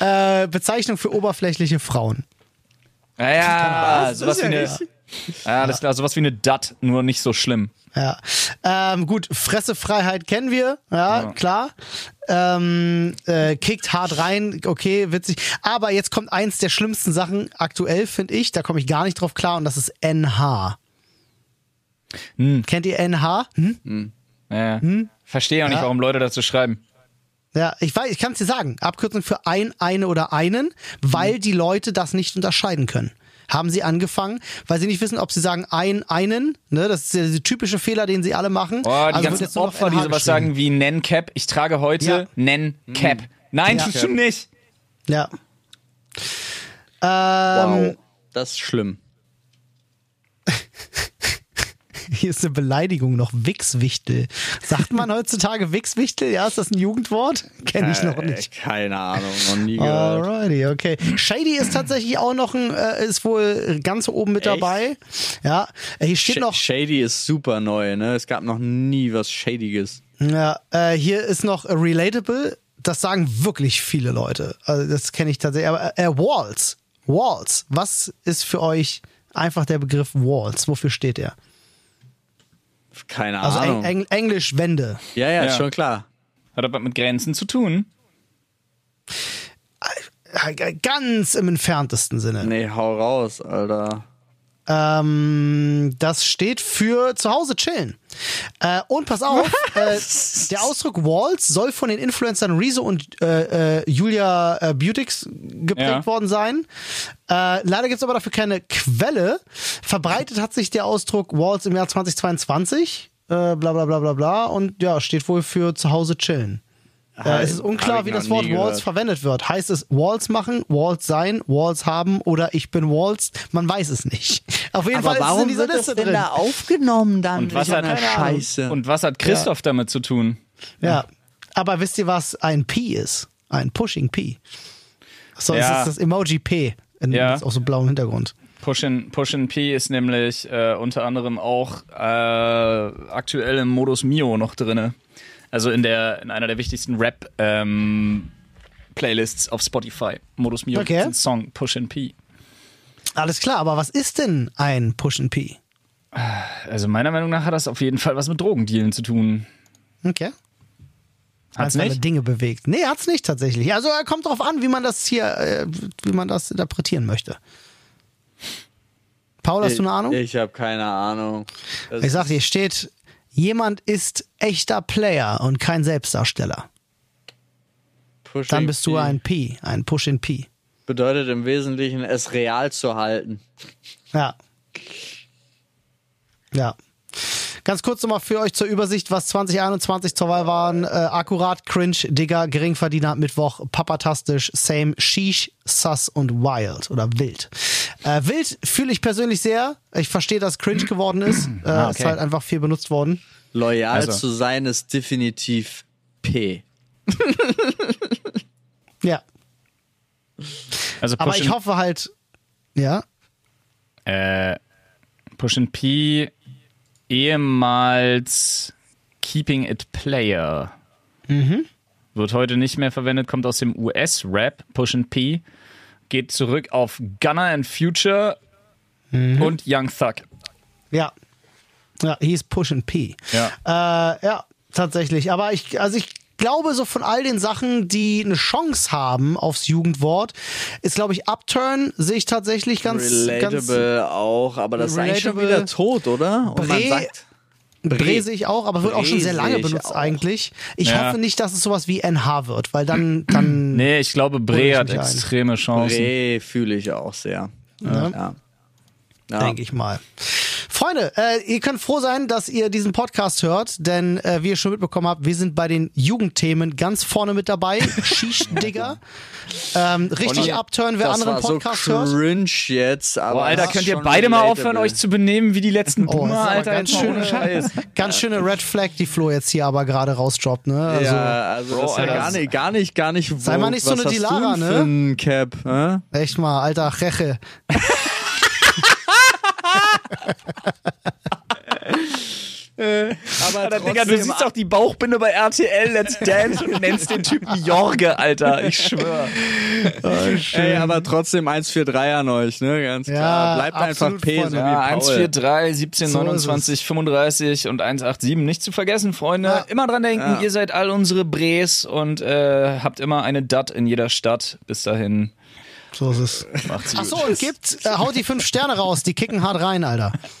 äh, Bezeichnung für oberflächliche Frauen. Ja, ja, sowas ist wie ja eine. Ja, alles klar, sowas wie eine Dat, nur nicht so schlimm. Ja. Ähm, gut, Fressefreiheit kennen wir, ja, klar. Ähm, äh, kickt hart rein, okay, witzig. Aber jetzt kommt eins der schlimmsten Sachen aktuell, finde ich. Da komme ich gar nicht drauf klar und das ist NH. Kennt ihr NH? Hm? Ja. Verstehe auch nicht, Ja. warum Leute dazu schreiben. Ja, ich weiß, ich kann es dir sagen. Abkürzung für ein, eine oder einen, weil die Leute das nicht unterscheiden können. Haben sie angefangen, weil sie nicht wissen, ob sie sagen ein, einen, ne, das ist ja dieser typische Fehler, den sie alle machen. Oh, die Also ganzen Opfer, die sowas sagen wie Nen Cap. Ich trage heute Ja. Nen Cap. Nein, Ja. tust du nicht. Ja. Ähm, Wow. Das ist schlimm. Hier ist eine Beleidigung noch. Wichswichtel. Sagt man heutzutage Wichswichtel? Ja, ist das ein Jugendwort? Kenne ich noch Äh, nicht. Keine Ahnung, noch nie gehört. Alrighty, okay. Shady ist tatsächlich auch noch ein, äh, ist wohl ganz oben mit Echt? dabei. Ja, äh, hier steht Sh noch, Shady ist super neu, ne? Es gab noch nie was Shadyes. ja, äh, hier ist noch relatable. Das sagen wirklich viele Leute. Also das kenne ich tatsächlich. Aber äh, Walls, Walls. Was ist für euch einfach der Begriff Walls? Wofür steht er? Keine Also Ahnung. Eng Eng Englisch Wände. ja, ja, Ja. schon klar. Hat aber mit Grenzen zu tun. Äh, Ganz im entferntesten Sinne. Nee, hau raus, Alter. Ähm, das steht für zu Hause chillen. Äh, und pass auf, äh, der Ausdruck Walls soll von den Influencern Rezo und äh, äh, Julia äh, Beautix geprägt Ja. worden sein. Äh, leider gibt es aber dafür keine Quelle. Verbreitet hat sich der Ausdruck Walls im Jahr 2022. äh, bla bla bla bla bla und ja, steht wohl für zu Hause chillen. Äh, es ist unklar, wie das Wort Walls verwendet wird. Heißt es Walls machen, Walls sein, Walls haben oder ich bin Walls? Man weiß es nicht. Auf jeden Aber Fall ist es in warum dieser Liste denn drin. da aufgenommen dann? Und was hat-. Scheiße? Und was hat Christoph damit zu tun? Ja. Aber wisst ihr, was ein P ist? Ein Pushing P. So, Ja. es ist das Emoji P. In, Ja. Auf so blauem Hintergrund. Pushin, Pushin P ist nämlich äh, unter anderem auch äh, aktuell im Modus Mio noch drinne. Also in der in einer der wichtigsten Rap ähm, Playlists auf Spotify. Modus Mio Okay. den Song Pushin P. Alles klar, aber was ist denn ein Push P? Also meiner Meinung nach hat das auf jeden Fall was mit Drogendealen zu tun. Okay. Hat's nicht? Dinge bewegt. Nee, hat's nicht tatsächlich. Also er kommt drauf an, wie man das hier, äh, wie man das interpretieren möchte. Paul, hast du eine Ahnung? Ich habe keine Ahnung. Das Ich sag dir, steht, jemand ist echter Player und kein Selbstdarsteller. Pushing Dann bist du ein P, ein Push in P. Bedeutet im Wesentlichen, es real zu halten. Ja. Ja. Ganz kurz nochmal für euch zur Übersicht, was 2021 zur Wahl waren. Äh, akkurat, Cringe, Digger, Geringverdiener, Mittwoch, Papatastisch, Same, Sheesh, Sus und Wild oder Wild. Äh, wild fühle ich persönlich sehr. Ich verstehe, dass Cringe geworden ist. Äh, Ah, Ist okay. halt einfach viel benutzt worden. Loyal Also. zu sein ist definitiv P. Ja. Also Aber ich hoffe halt, ja. äh, Pushin P ehemals Keeping It Player. Wird heute nicht mehr verwendet, kommt aus dem US-Rap. Pushin P geht zurück auf Gunner and Future und Young Thug. Ja. Ja, hieß Push and P. Ja. Äh, ja, tatsächlich. Aber ich, also ich glaube, so von all den Sachen, die eine Chance haben aufs Jugendwort, ist, glaube ich, Upturn sehe ich tatsächlich ganz, ganz Relatable auch, aber das ist eigentlich schon wieder tot, oder? Und man Bre- sagt, Bre sehe ich auch, aber wird auch schon sehr lange benutzt auch. eigentlich. Ich Ja. hoffe nicht, dass es sowas wie NH wird, weil dann, dann Nee, ich glaube, Bre hat extreme Chancen. Bre fühle ich auch sehr. Ne? Ja. Ja. denke ich mal. Freunde, äh, ihr könnt froh sein, dass ihr diesen Podcast hört, denn äh, wie ihr schon mitbekommen habt, wir sind bei den Jugendthemen ganz vorne mit dabei. Sheesh, Digger. Ähm, richtig abturn, wer das anderen war Podcast so hört. cringe jetzt, aber Boah, Alter, könnt ihr beide mal aufhören, euch zu benehmen wie die letzten Oh, Boomer, aber Alter? ganz ohne Scheiß. schöne, ganz schöne Red Flag, die Flo jetzt hier aber gerade rausdroppt, ne? Also, ja, also Bro, das ist ja gar nicht, gar nicht, gar nicht Sei mal nicht so Was eine Dilara, ne? Cap, hä? Echt mal, alter Reche. Aber Alter, Digga, du siehst doch die Bauchbinde bei RTL Let's Dance und nennst den Typen Jorge, Alter. Ich schwör. Ey, aber trotzdem 143 an euch, ne? Ganz Ja, klar. Bleibt einfach P, so Ja, Paul. 143, 17, So ist 29, 35 und 187. Nicht zu vergessen, Freunde. Ja. Immer dran denken, Ja. ihr seid all unsere Bres und äh, habt immer eine Dat in jeder Stadt. Bis dahin. So ist es. Macht's Ach so, und gibt, äh, haut die fünf Sterne raus, die kicken hart rein, Alter.